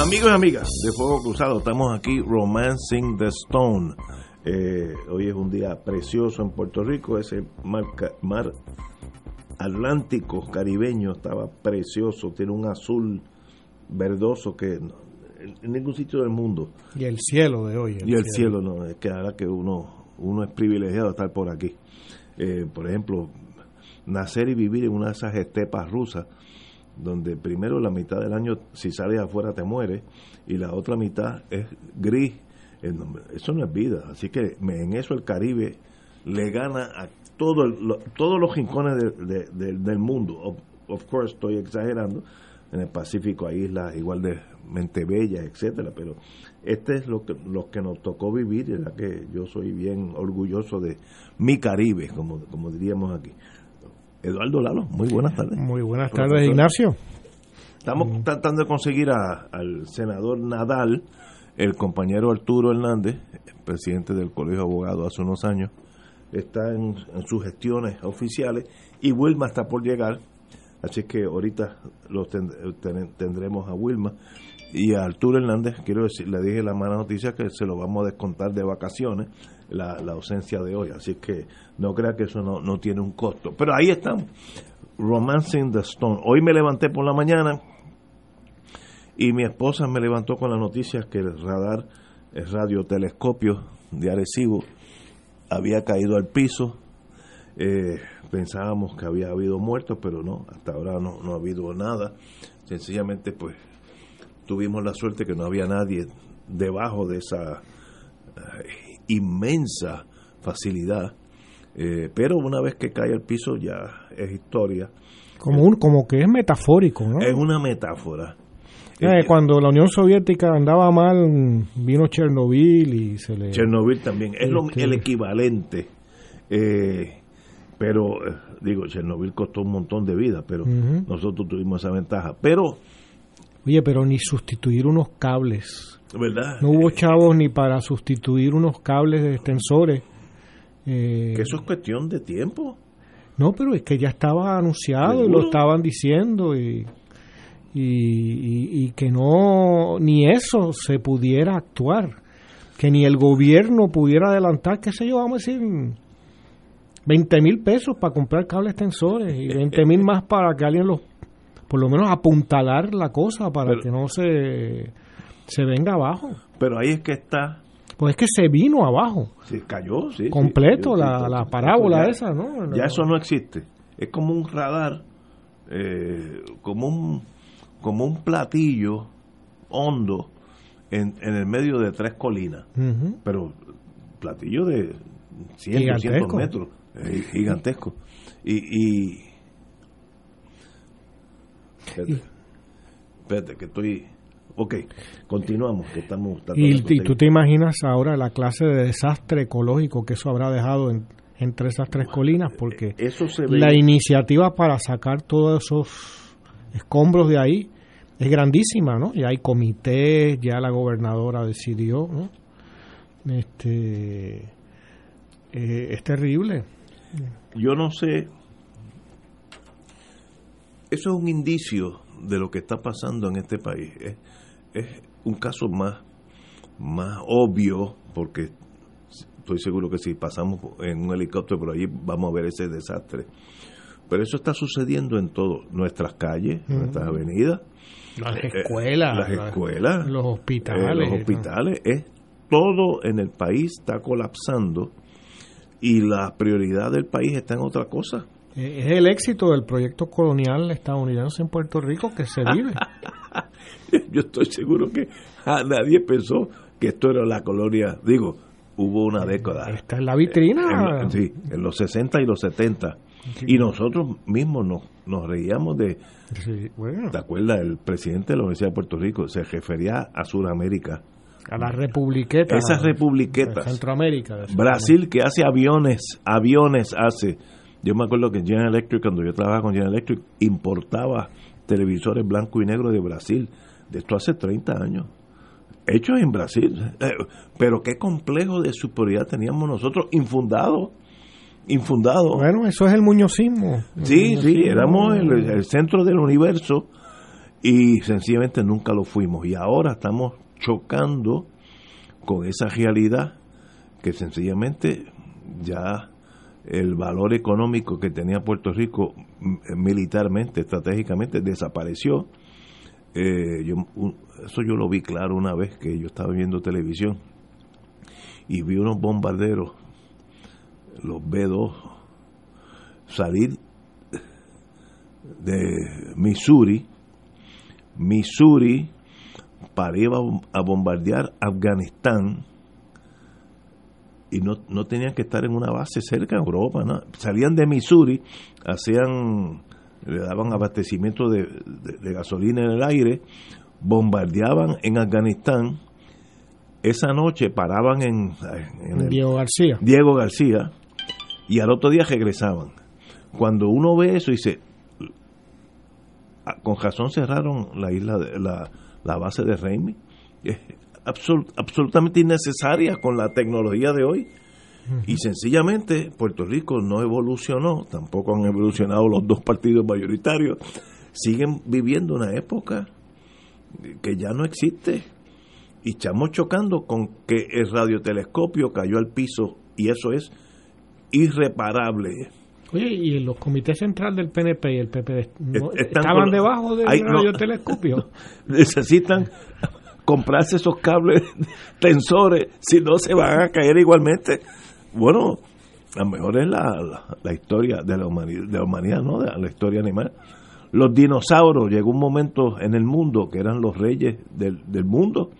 Amigos y amigas de Fuego Cruzado, estamos aquí Romancing the Stone. Eh, hoy es un día precioso en Puerto Rico, ese mar, mar Atlántico caribeño estaba precioso, tiene un azul verdoso que en, ningún sitio del mundo. Y el cielo de hoy. y el cielo, no, es que ahora que uno, uno es privilegiado de estar por aquí. Eh, por ejemplo, nacer y vivir en una de esas estepas rusas, donde primero la mitad del año si sales afuera te mueres y la otra mitad es gris. Eso no es vida. Así que en eso el Caribe le gana a todo el, todos los rincones de, de, de, del mundo. Of, course, estoy exagerando. En el Pacífico hay islas igual de bellas, etcétera, pero este es lo que, lo que nos tocó vivir, y la que yo soy bien orgulloso de mi Caribe, como, como diríamos aquí. Eduardo Lalo, muy buenas tardes. Muy buenas tardes, Profesor. Ignacio. Estamos mm. tratando de conseguir a, al senador Nadal, el compañero Arturo Hernández, presidente del Colegio de Abogados hace unos años, está en, en, sus gestiones oficiales y Wilma está por llegar, así que ahorita los ten, ten, tendremos a Wilma y a Arturo Hernández, quiero decir, le dije la mala noticia que se lo vamos a descontar de vacaciones, la, la ausencia de hoy, así que no crea que eso no, no tiene un costo. Pero ahí estamos, Romancing the Stone. Hoy me levanté por la mañana y mi esposa me levantó con la noticia que el radar, el radiotelescopio de Arecibo había caído al piso. Eh, pensábamos que había habido muertos, pero no, hasta ahora no, no ha habido nada. Sencillamente, pues, tuvimos la suerte que no había nadie debajo de esa eh, inmensa facilidad. Eh, pero una vez que cae al piso ya es historia. Como, un, como que es metafórico, ¿no? Es una metáfora. Eh, cuando la Unión Soviética andaba mal, vino Chernobyl y se le... Chernobyl también, es lo, el equivalente. Eh, pero, digo, Chernobyl costó un montón de vidas, pero uh -huh. nosotros tuvimos esa ventaja. Pero... Oye, pero ni sustituir unos cables. ¿Verdad? No hubo chavos ni para sustituir unos cables de extensores. Eh, que eso es cuestión de tiempo. No, pero es que ya estaba anunciado ¿Seguro? y lo estaban diciendo y, y, y, y, que no, ni eso se pudiera actuar, que ni el gobierno pudiera adelantar, qué sé yo, vamos a decir, 20 mil pesos para comprar cables extensores y 20 mil más para que alguien los, por lo menos apuntalar la cosa para pero, que no se, se venga abajo. Pero ahí es que está pues es que se vino abajo. Se cayó, sí. Completo sí, la, la, parábola ya, esa, ¿no? Ya eso no existe. Es como un radar, eh, como, un, como un platillo hondo en, en, el medio de tres colinas. Uh -huh. Pero platillo de 100, gigantesco. 200 metros. Eh, gigantesco. Y. y espérate, espérate, que estoy Ok, continuamos, que estamos... Y, y, tú te imaginas ahora la clase de desastre ecológico que eso habrá dejado en, entre esas tres colinas, porque eso se ve... la iniciativa para sacar todos esos escombros de ahí es grandísima, ¿no? Ya hay comités, ya la gobernadora decidió, ¿no? Este, eh, es terrible. Yo no sé, eso es un indicio de lo que está pasando en este país. Es, es un caso más, más obvio, porque estoy seguro que si pasamos en un helicóptero por allí vamos a ver ese desastre. Pero eso está sucediendo en todo, nuestras calles, nuestras avenidas, las escuelas, eh, las escuelas, los hospitales, eh, los hospitales, es todo en el país está colapsando y la prioridad del país está en otra cosa. Eh, es el éxito del proyecto colonial estadounidense en Puerto Rico que se vive. Yo estoy seguro que nadie pensó que esto era la colonia, digo, hubo una década. Esta es la vitrina. En, sí, en los 60 y los 70. Y nosotros mismos nos, nos reíamos de... ¿Te acuerdas? El presidente de la Universidad de Puerto Rico se refería a Sudamérica. A la republiqueta. Esas republiquetas. Centroamérica. Brasil que hace aviones, aviones hace. Yo me acuerdo que General Electric, cuando yo trabajaba con General Electric, importaba televisores blanco y negro de Brasil. De esto hace 30 años hechos en Brasil. Eh, pero qué complejo de superioridad teníamos nosotros, infundado. Infundado. Bueno, eso es el muñozismo. sí, sí, éramos el, centro del universo y sencillamente nunca lo fuimos. Y ahora estamos chocando con esa realidad que sencillamente ya el valor económico que tenía Puerto Rico militarmente, estratégicamente, desapareció. Eh, yo, eso yo lo vi claro una vez que yo estaba viendo televisión y vi unos bombarderos, los B2, salir de Missouri, Missouri para ir a bombardear Afganistán y no, no tenían que estar en una base cerca de Europa, ¿no? salían de Missouri, hacían, le daban abastecimiento de gasolina en el aire, bombardeaban en Afganistán. Esa noche paraban en, Diego García. Diego García y al otro día regresaban. Cuando uno ve eso dice, ah, con razón cerraron la isla, de, la, la base de Reimi. Absolutamente innecesaria con la tecnología de hoy. Y sencillamente Puerto Rico no evolucionó, tampoco han evolucionado los dos partidos mayoritarios, siguen viviendo una época que ya no existe. Y estamos chocando con que el radiotelescopio cayó al piso y eso es irreparable. Oye, y los comités central del PNP y el PP estaban debajo del radiotelescopio. necesitan comprarse esos cables tensores, si no se van a caer igualmente. Bueno, a lo mejor es la, la, historia de la humanidad, de la humanidad, ¿no? De la historia animal. Los dinosaurios, llegó un momento en el mundo que eran los reyes del, mundo,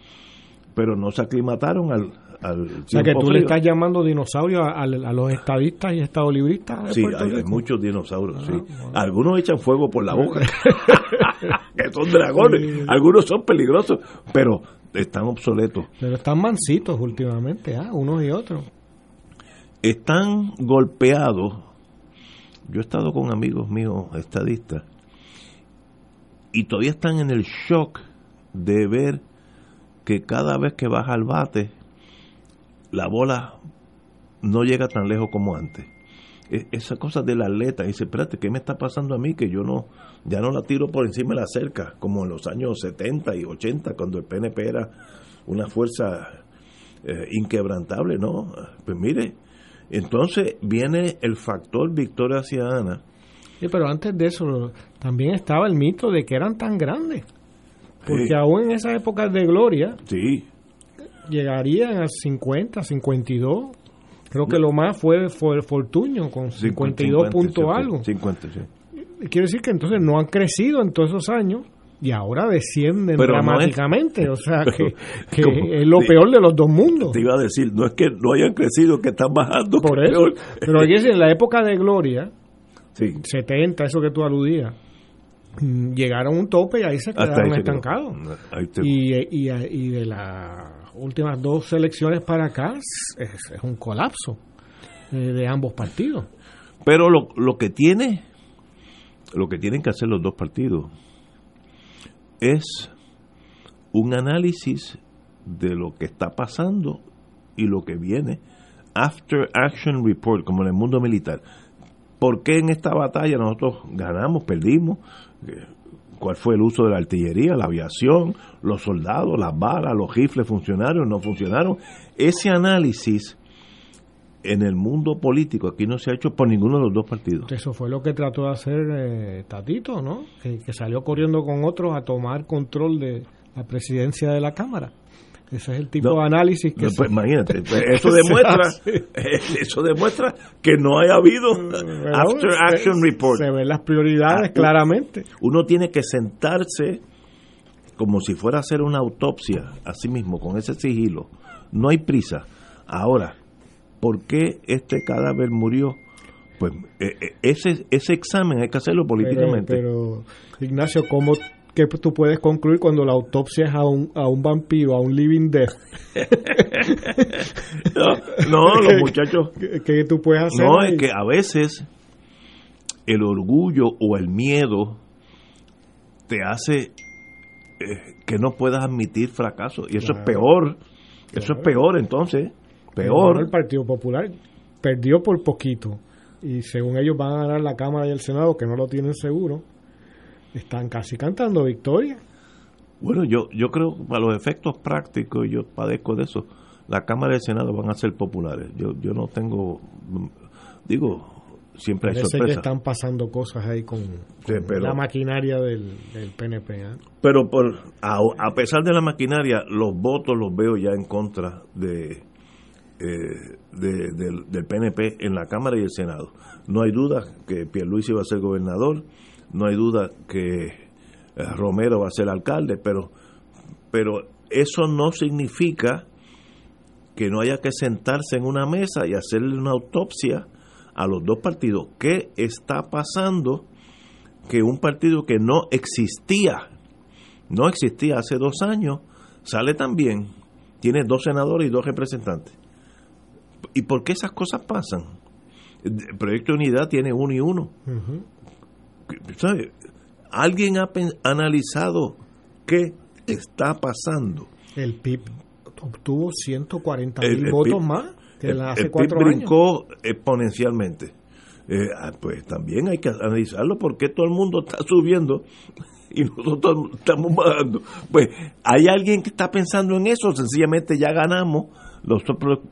pero no se aclimataron al, al o sea que tú le estás llamando dinosaurio a, los estadistas y estadolibristas. sí, hay, muchos dinosaurios. sí. Ah, Algunos echan fuego por la boca, que son dragones. Algunos son peligrosos, pero están obsoletos. Pero están mansitos últimamente, ¿ah? unos y otros. Están golpeados. Yo he estado con amigos míos estadistas y todavía están en el shock de ver que cada vez que baja al bate, la bola no llega tan lejos como antes. E, esa cosa del atleta, dice, espérate, ¿qué me está pasando a mí? Que yo no, ya no la tiro por encima de la cerca, como en los años 70 y 80, cuando el PNP era una fuerza eh, inquebrantable, ¿no? Pues mire, entonces viene el factor victoria ciudadana, Sí, pero antes de eso también estaba el mito de que eran tan grandes. Porque aún en esa época de gloria, sí. llegarían a 50, 52. Creo que lo más fue, fue Fortuño con 52 puntos algo. 50, sí. Quiere decir que entonces no han crecido en todos esos años y ahora descienden dramáticamente. o sea, que, es lo peor de los dos mundos. Te iba a decir, no es que no hayan crecido, que están bajando. Por eso. Pero aquí en la época de gloria, sí. 70, eso que tú aludías, mm, llegaron a un tope y ahí se quedaron estancados. Y, y, de las últimas dos elecciones para acá es, un colapso eh, de ambos partidos. Pero lo, lo que tiene, lo que tienen que hacer los dos partidos es un análisis de lo que está pasando y lo que viene. After Action Report, como en el mundo militar. ¿Por qué en esta batalla nosotros ganamos, perdimos? ¿Cuál fue el uso de la artillería, la aviación, los soldados, las balas, los rifles funcionaron, no funcionaron? Ese análisis en el mundo político aquí no se ha hecho por ninguno de los dos partidos. Eso fue lo que trató de hacer eh, Tatito, ¿no? Que, que, salió corriendo con otros a tomar control de la presidencia de la Cámara. Ese es el tipo de análisis que... pues, imagínate, pues, eso demuestra eso demuestra que no haya habido after action report. Se ven las prioridades ah, claramente. Uno tiene que sentarse como si fuera a hacer una autopsia, así mismo, con ese sigilo. No hay prisa. Ahora, ¿por qué este cadáver murió? Pues eh, eh, ese, ese examen hay que hacerlo políticamente. Pero, Ignacio, ¿cómo que tú puedes concluir cuando la autopsia es a un, a un vampiro, a un living death? no, los muchachos... ¿Qué, tú puedes hacer? No, es que a veces el orgullo o el miedo te hace eh, que no puedas admitir fracaso. Y eso es peor. Eso es peor entonces. Peor. El Partido Popular perdió por poquito. Y según ellos van a ganar la Cámara y el Senado, que no lo tienen seguro, están casi cantando victoria. Bueno, yo, yo creo que para los efectos prácticos, yo padezco de eso, la Cámara y el Senado van a ser populares. Yo, yo no tengo, digo, siempre hay Parece que están pasando cosas ahí con, la maquinaria del, PNP. ¿eh? Pero por, a, pesar de la maquinaria, los votos los veo ya en contra de, eh, del, del, PNP en la Cámara y el Senado. No hay duda que Pierluisi va a ser gobernador, no hay duda que eh, Romero va a ser alcalde, pero, pero eso no significa que no haya que sentarse en una mesa y hacerle una autopsia a los dos partidos. ¿Qué está pasando? Que un partido que no existía, no existía hace dos años, sale también, tiene dos senadores y dos representantes. ¿Y por qué esas cosas pasan? El Proyecto de Unidad tiene uno y uno. ¿Alguien ha analizado qué está pasando? El PIB obtuvo 140 mil votos más el, PIB brincó exponencialmente. Eh, ah, pues también hay que analizarlo porque todo el mundo está subiendo y nosotros estamos bajando. Pues hay alguien que está pensando en eso, sencillamente ya ganamos, los,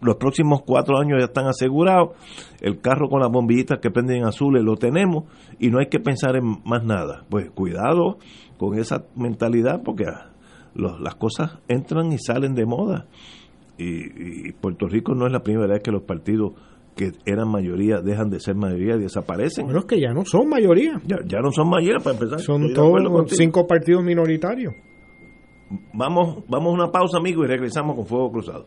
los próximos cuatro años ya están asegurados, el carro con las bombillitas que prenden azules lo tenemos y no hay que pensar en más nada. Pues cuidado con esa mentalidad porque ah, las cosas entran y salen de moda y, Puerto Rico no es la primera vez que los partidos que eran mayoría dejan de ser mayoría y desaparecen. Bueno, es que ya no son mayoría. Ya, no son mayoría para empezar. Son todos cinco partidos minoritarios. Vamos, vamos a una pausa, amigos, y regresamos con Fuego Cruzado.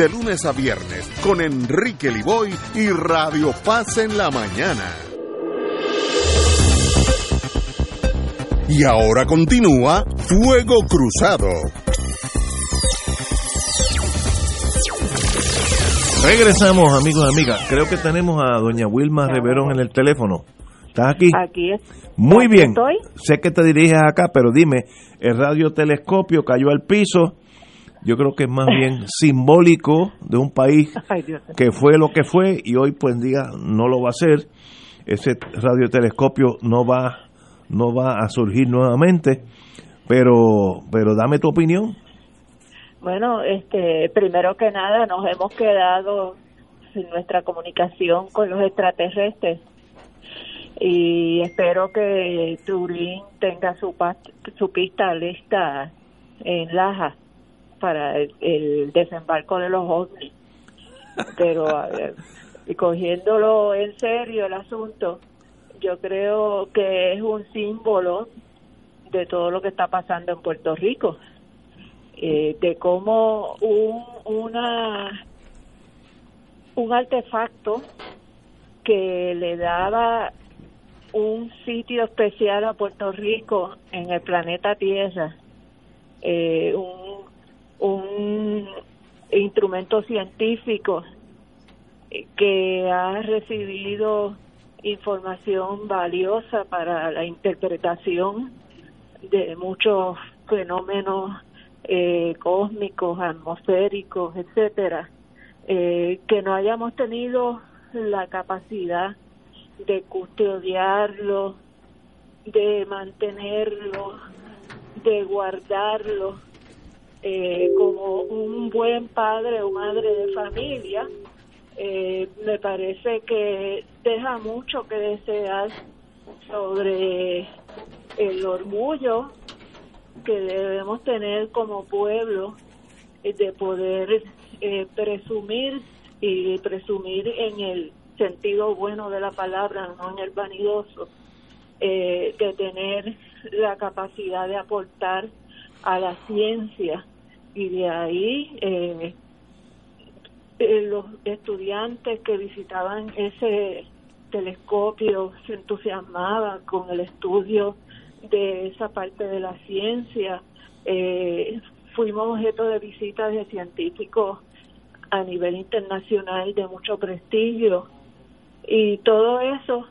de lunes a viernes con Enrique Liboy y Radio Paz en la mañana. Y ahora continúa Fuego Cruzado. Regresamos, amigos y amigas. Creo que tenemos a doña Wilma Reverón en el teléfono. ¿Estás aquí? Aquí es. Muy aquí bien. estoy. Sé que te diriges acá, pero dime, el radiotelescopio cayó al piso. Yo creo que es más bien simbólico de un país que fue lo que fue y hoy pues día no lo va a ser. Ese radiotelescopio no va no va a surgir nuevamente, pero pero dame tu opinión. Bueno, este, primero que nada nos hemos quedado sin nuestra comunicación con los extraterrestres y espero que Turín tenga su, su pista lista en Laja para el, el desembarco de los ovnis. Pero ver, y cogiéndolo en serio el asunto, yo creo que es un símbolo de todo lo que está pasando en Puerto Rico eh, de cómo un, una un artefacto que le daba un sitio especial a Puerto Rico en el planeta Tierra, eh, un, un instrumento científico que ha recibido información valiosa para la interpretación de muchos fenómenos eh, cósmicos, atmosféricos, etcétera, eh, que no hayamos tenido la capacidad de custodiarlo, de mantenerlo, de guardarlo eh, como un buen padre o madre de familia, eh, me parece que deja mucho que desear sobre el orgullo que debemos tener como pueblo eh, de poder eh, presumir y presumir en el sentido bueno de la palabra, no en el vanidoso, eh, de tener la capacidad de aportar a la ciencia y de ahí eh, eh, los estudiantes que visitaban ese telescopio se entusiasmaban con el estudio de esa parte de la ciencia. Eh, fuimos objeto de visitas de científicos a nivel internacional de mucho prestigio y todo eso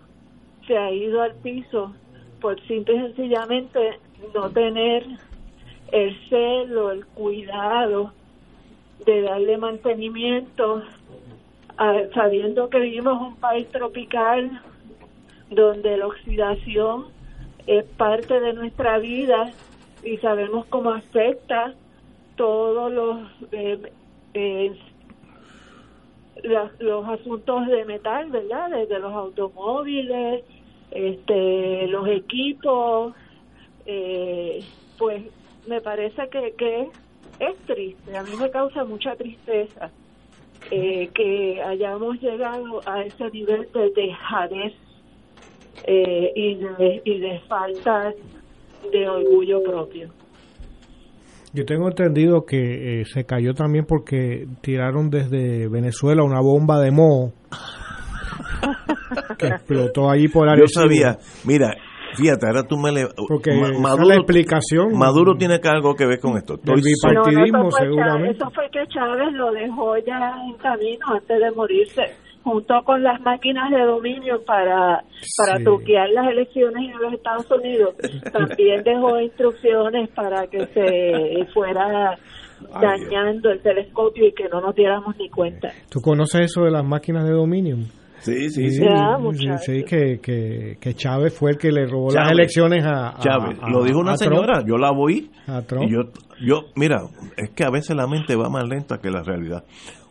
se ha ido al piso por simple y sencillamente no tener el celo, el cuidado de darle mantenimiento, sabiendo que vivimos en un país tropical donde la oxidación es parte de nuestra vida y sabemos cómo afecta todos los eh, eh, los asuntos de metal, ¿verdad? Desde los automóviles, este, los equipos, eh, pues me parece que, que es triste, a mí me causa mucha tristeza eh, que hayamos llegado a ese nivel de dejadez eh, y, de, y de falta de orgullo propio. Yo tengo entendido que eh, se cayó también porque tiraron desde Venezuela una bomba de moho que explotó allí por Yo sabía, mira, fíjate, ahora tú me le Porque Maduro, la explicación Maduro tiene que algo que ver con esto. del Estoy seguro. bipartidismo, eso, fue seguramente. Chávez, eso fue que Chávez lo dejó ya en camino antes de morirse, junto con las máquinas de dominio para, para Sí. truquear las elecciones en los Estados Unidos. También dejó instrucciones para que se fuera Ay, dañando el telescopio y que no nos diéramos ni cuenta. ¿Tú conoces eso de las máquinas de dominio? Sí, sí, sí. Ya, sí, que, que, que Chávez fue el que le robó las elecciones a, a- Chávez, a- lo dijo una Trump. señora, yo la oí. A Trump. Y yo, yo, mira, es que a veces la mente va más lenta que la realidad.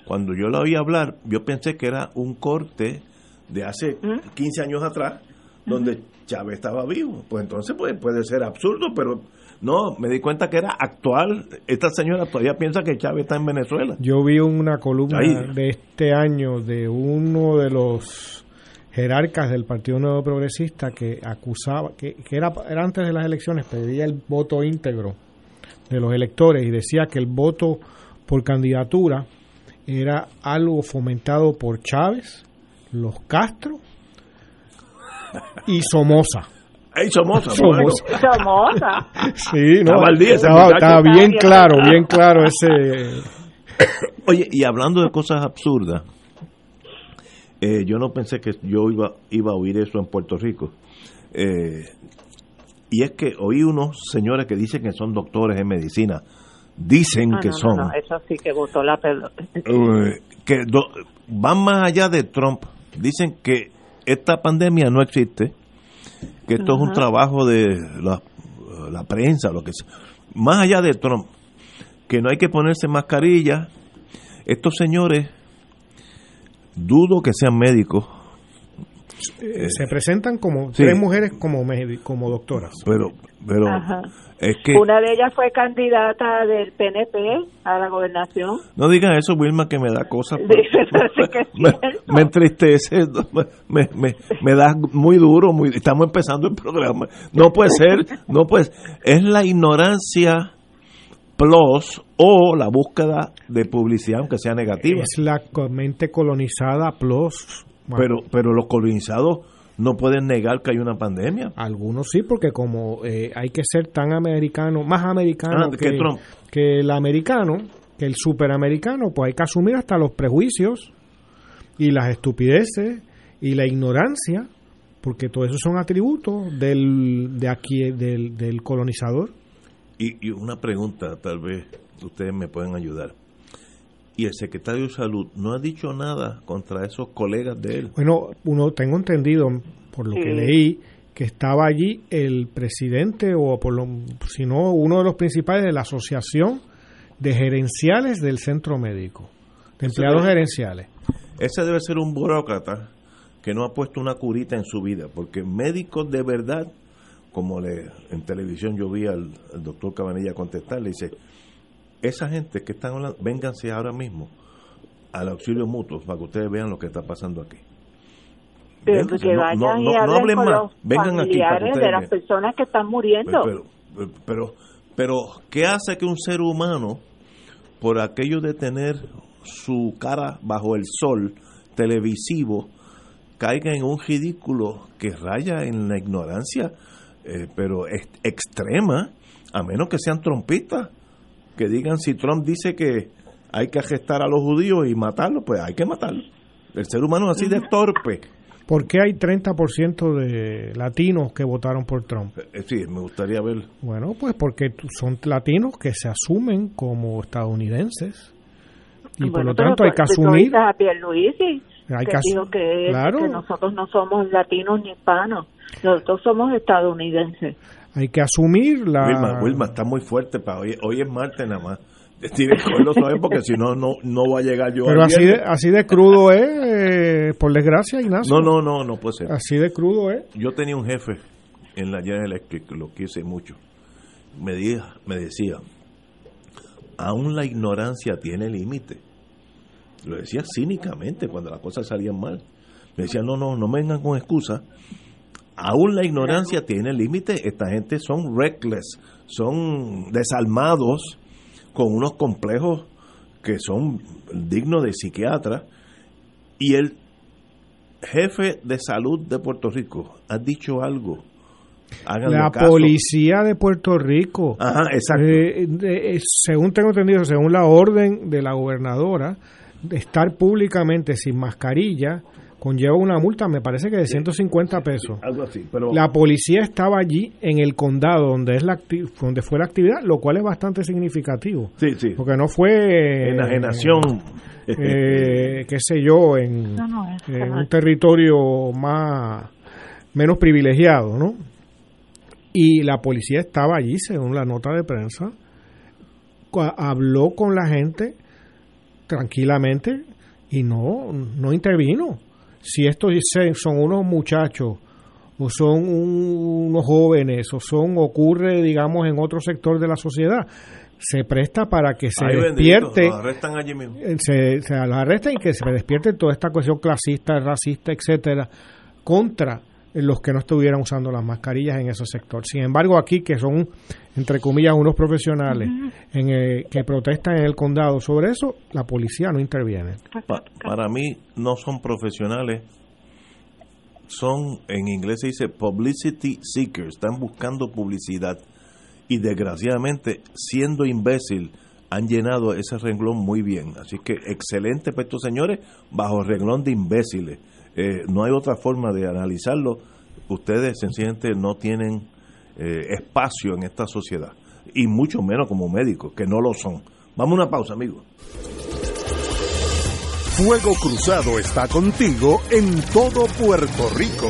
Cuando yo la oí hablar, yo pensé que era un corte de hace 15 años atrás, donde Chávez estaba vivo. Pues entonces pues, puede ser absurdo, pero no, me di cuenta que era actual. Esta señora todavía piensa que Chávez está en Venezuela. Yo vi una columna Ahí. de este año de uno de los jerarcas del Partido Nuevo Progresista que acusaba, que, que era, era antes de las elecciones, pedía el voto íntegro de los electores y decía que el voto por candidatura era algo fomentado por Chávez, los Castro y Somoza. ¡Ey, Somoza! Somoza. Sí, no, Estaba bien Está claro, bien claro ese Oye, y hablando de cosas absurdas, eh, yo no pensé que yo iba, iba a oír eso en Puerto Rico. Eh, y es que oí unos señores que dicen que son doctores en medicina. Dicen Ah, que no, son. no, eso sí que botó la pelota. eh, que do- van más allá de Trump. Dicen que esta pandemia no existe, que esto es un trabajo de la, la prensa, lo que sea. Más allá de Trump, que no hay que ponerse mascarilla. Estos señores, dudo que sean médicos, se presentan como sí. tres mujeres como, como doctoras. pero, pero Ajá. es que Una de ellas fue candidata del PNP a la gobernación. no digan eso, Wilma, que me da cosas. Dice, parece que es me, me entristece, me, me, me da muy duro, muy, estamos empezando el programa. No puede ser, no puede Es la ignorancia plus o la búsqueda de publicidad, aunque sea negativa. Es la mente colonizada plus. Bueno, Pero, pero los colonizados no pueden negar que hay una pandemia. Algunos sí, porque como eh, hay que ser tan americano, más americano Ah, que que, Trump. que el americano, que el superamericano, pues hay que asumir hasta los prejuicios y las estupideces y la ignorancia, porque todo eso son atributos del, de aquí, del, del colonizador. Y, y una pregunta, tal vez ustedes me pueden ayudar. Y el secretario de Salud no ha dicho nada contra esos colegas de él. Bueno, uno tengo entendido, por lo que leí, que estaba allí el presidente o por lo, si no uno de los principales de la asociación de gerenciales del centro médico, de empleados debe- gerenciales. Ese debe ser un burócrata que no ha puesto una curita en su vida, porque médicos de verdad, como le, en televisión yo vi al, al doctor Cabanilla contestar, le dice, esa gente que están hablando, vénganse ahora mismo al auxilio mutuo para que ustedes vean lo que está pasando aquí. Vénganse, que no- vayan no- y no- no hablen con más, los vengan aquí para que de las vean. personas que están muriendo. Pero, pero, pero, pero, ¿qué hace que un ser humano, por aquello de tener su cara bajo el sol televisivo, caiga en un ridículo que raya en la ignorancia, eh, pero es extrema, a menos que sean trompistas, que digan si Trump dice que hay que arrestar a los judíos y matarlos, pues hay que matarlos. El ser humano es así de torpe. ¿Por qué hay 30% de latinos que votaron por Trump? Eh, Sí, me gustaría ver. Bueno, pues porque son latinos que se asumen como estadounidenses. Y por lo tanto hay que asumir, oíste a Pierluisi, hay que que asu- dijo que, claro. que nosotros no somos latinos ni hispanos, nosotros somos estadounidenses. Hay que asumir la... Wilma, Wilma, está muy fuerte para hoy. Hoy es martes nada más. Cogerlo suave porque si no, no, no va a llegar yo. Pero así de, así de crudo es, eh, por desgracia, Ignacio. No, no, no, no puede ser. Así de crudo es. Yo tenía un jefe en la General Electric, lo quise mucho. Me, di- me decía, aún la ignorancia tiene límite. Lo decía cínicamente cuando las cosas salían mal. Me decía, no, no, no me vengan con excusas. Aún la ignorancia tiene límite. Esta gente son reckless, son desalmados, con unos complejos que son dignos de psiquiatra. Y el jefe de salud de Puerto Rico ha dicho algo. Háganle La caso. policía de Puerto Rico, Ajá, exacto. eh, de- eh, según tengo entendido, según la orden de la gobernadora, de estar públicamente sin mascarilla conlleva una multa, me parece que de 150 pesos. algo así. Pero La policía estaba allí en el condado donde es la donde fue la actividad, lo cual es bastante significativo, sí, sí. porque no fue Enajenación. eh, qué sé yo, en, No, no, es- en un territorio más menos privilegiado, ¿no? Y la policía estaba allí, según la nota de prensa, habló con la gente tranquilamente y no, no intervino. Si estos dicen son unos muchachos o son un- unos jóvenes o son ocurre digamos en otro sector de la sociedad se presta para que se Ay, bendito, despierte los arrestan allí mismo. eh, se, se los arrestan y que se despierte toda esta cuestión clasista, racista, etcétera, contra los que no estuvieran usando las mascarillas en ese sector. Sin embargo, aquí que son, entre comillas, unos profesionales en el- que protestan en el condado sobre eso, la policía no interviene. Pa- para mí no son profesionales, son, en inglés se dice publicity seekers, están buscando publicidad y desgraciadamente, siendo imbécil, han llenado ese renglón muy bien. Así que excelente para estos señores bajo el renglón de imbéciles. Eh, no hay otra forma de analizarlo. Ustedes sencillamente no tienen eh, espacio en esta sociedad. Y mucho menos como médicos, que no lo son. Vamos a una pausa, amigos. Fuego Cruzado está contigo en todo Puerto Rico.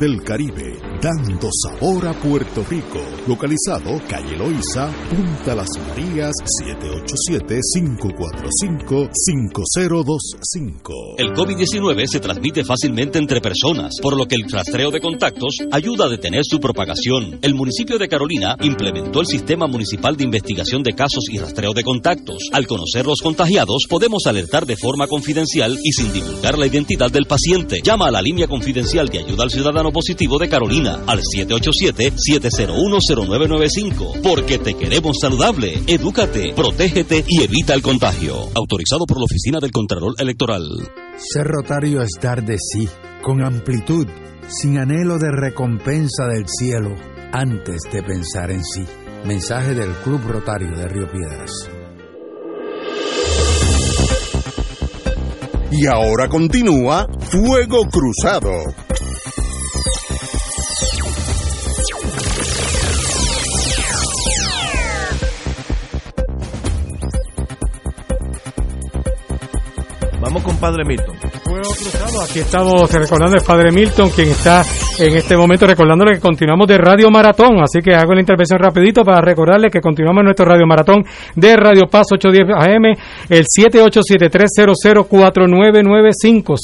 del Caribe, dando sabor a Puerto Rico. Localizado calle Loiza, Punta Las Marías, 787-545-5025. El COVID-19 se transmite fácilmente entre personas, por lo que el rastreo de contactos ayuda a detener su propagación. El municipio de Carolina implementó el sistema municipal de investigación de casos y rastreo de contactos. Al conocer los contagiados, podemos alertar de forma confidencial y sin divulgar la identidad del paciente. Llama a la línea confidencial de ayuda al ciudadano positivo de Carolina al 787-701-0995. Porque te queremos saludable. Edúcate, protégete y evita el contagio. Autorizado por la Oficina del Contralor Electoral. Ser rotario es dar de sí, con amplitud, sin anhelo de recompensa del cielo, antes de pensar en sí. Mensaje del Club Rotario de Río Piedras. Y ahora continúa Fuego Cruzado. Vamos con Padre Milton. Aquí estamos recordando al Padre Milton, quien está en este momento recordándole que continuamos de Radio Maratón, así que hago la intervención rapidito para recordarle que continuamos nuestro Radio Maratón de Radio Paz 810 AM, el 787-300-4995,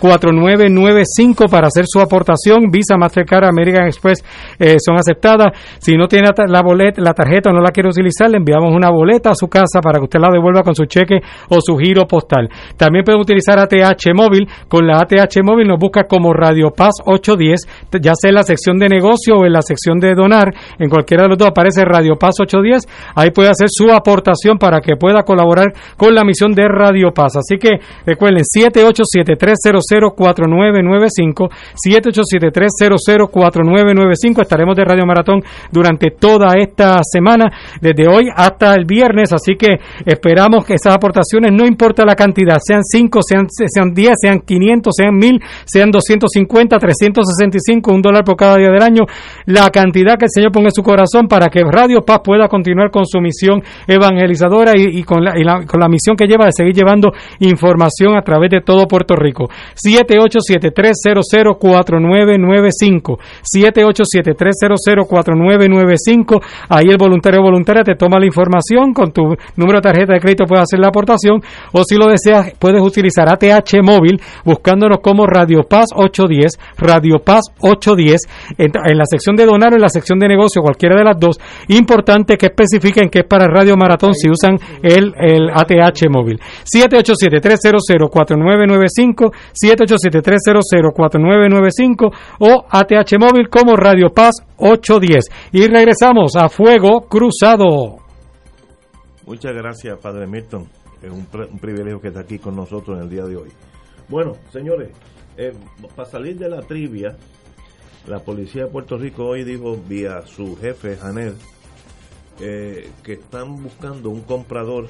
787-300-4995 para hacer su aportación, Visa, Mastercard, American Express eh, son aceptadas, si no tiene la boleta, la tarjeta o no la quiere utilizar, le enviamos una boleta a su casa para que usted la devuelva con su cheque o su giro postal. También puede utilizar ATH móvil, con la ATH móvil nos busca como Radio Paz 810, ya sea en la sección de negocio o en la sección de donar, en cualquiera de los dos aparece Radio Paz 810, ahí puede hacer su aportación para que pueda colaborar con la misión de Radio Paz. Así que recuerden 787-300-4995, 787-300-4995, estaremos de Radio Maratón durante toda esta semana, desde hoy hasta el viernes, así que esperamos que esas aportaciones, no importa la cantidad, sean 5, sean, sean 10, sean 500, sean 1000, sean 250, 365, un dólar por cada día del año, la cantidad que el Señor ponga en su corazón para que Radio Paz pueda continuar con su misión evangelizadora y, con, la, con la misión que lleva de seguir llevando información a través de todo Puerto Rico. 787-300-4995, 787-300-4995, ahí el voluntario o voluntaria te toma la información, con tu número de tarjeta de crédito puedes hacer la aportación. O si lo deseas puedes utilizar ATH móvil buscándonos como Radio Paz 810, Radio Paz 810 en, en, la sección de donar o en la sección de negocio, cualquiera de las dos. Importante que especifiquen que es para Radio Maratón si usan el, el ATH móvil. 787-300-4995, 787-300-4995 o ATH móvil como Radio Paz 810. Y regresamos a Fuego Cruzado. Muchas gracias, Padre Milton. Es un, un, privilegio que está aquí con nosotros en el día de hoy. Bueno, señores, eh, para salir de la trivia, la policía de Puerto Rico hoy dijo vía su jefe, Janel, eh, que están buscando un comprador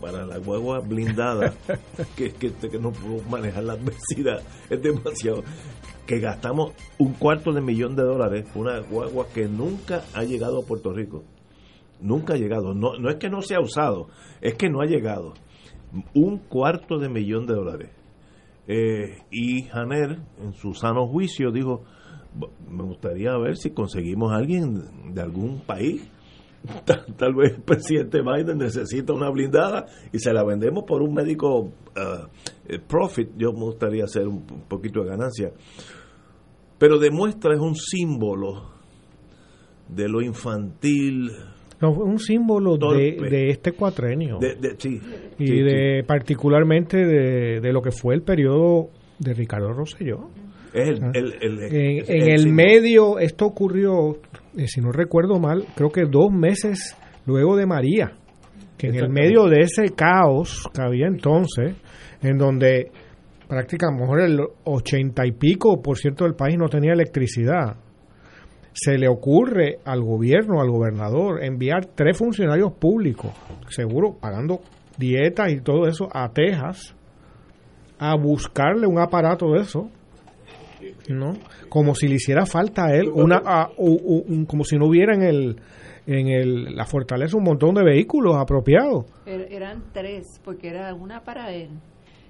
para la guagua blindada, que, que, que no puedo manejar la adversidad, es demasiado. Que gastamos un cuarto de millón de dólares, una guagua que nunca ha llegado a Puerto Rico nunca ha llegado. No, no es que no se ha usado, es que no ha llegado. Un cuarto de millón de dólares. Eh, y Janer, en su sano juicio, dijo, me gustaría ver si conseguimos a alguien de algún país. Tal, vez el presidente Biden necesita una blindada y se la vendemos por un médico uh, profit. Yo me gustaría hacer un poquito de ganancia. Pero demuestra, es un símbolo de lo infantil. No, un símbolo de, de, este cuatrenio. sí, y de particularmente de, lo que fue el periodo de Ricardo Rosselló. el, Ah. el, el, En, el medio, esto ocurrió, eh, si no recuerdo mal, creo que dos meses luego de María, que en el medio de ese caos que había entonces, en donde prácticamente el ochenta y pico por ciento del país no tenía electricidad, se le ocurre al gobierno, al gobernador, enviar tres funcionarios públicos, seguro pagando dietas y todo eso, a Texas, a buscarle un aparato de eso, ¿no? Como si le hiciera falta a él, una, a- como si no hubiera en el en el, la fortaleza un montón de vehículos apropiados. Er- eran tres, porque era una para él,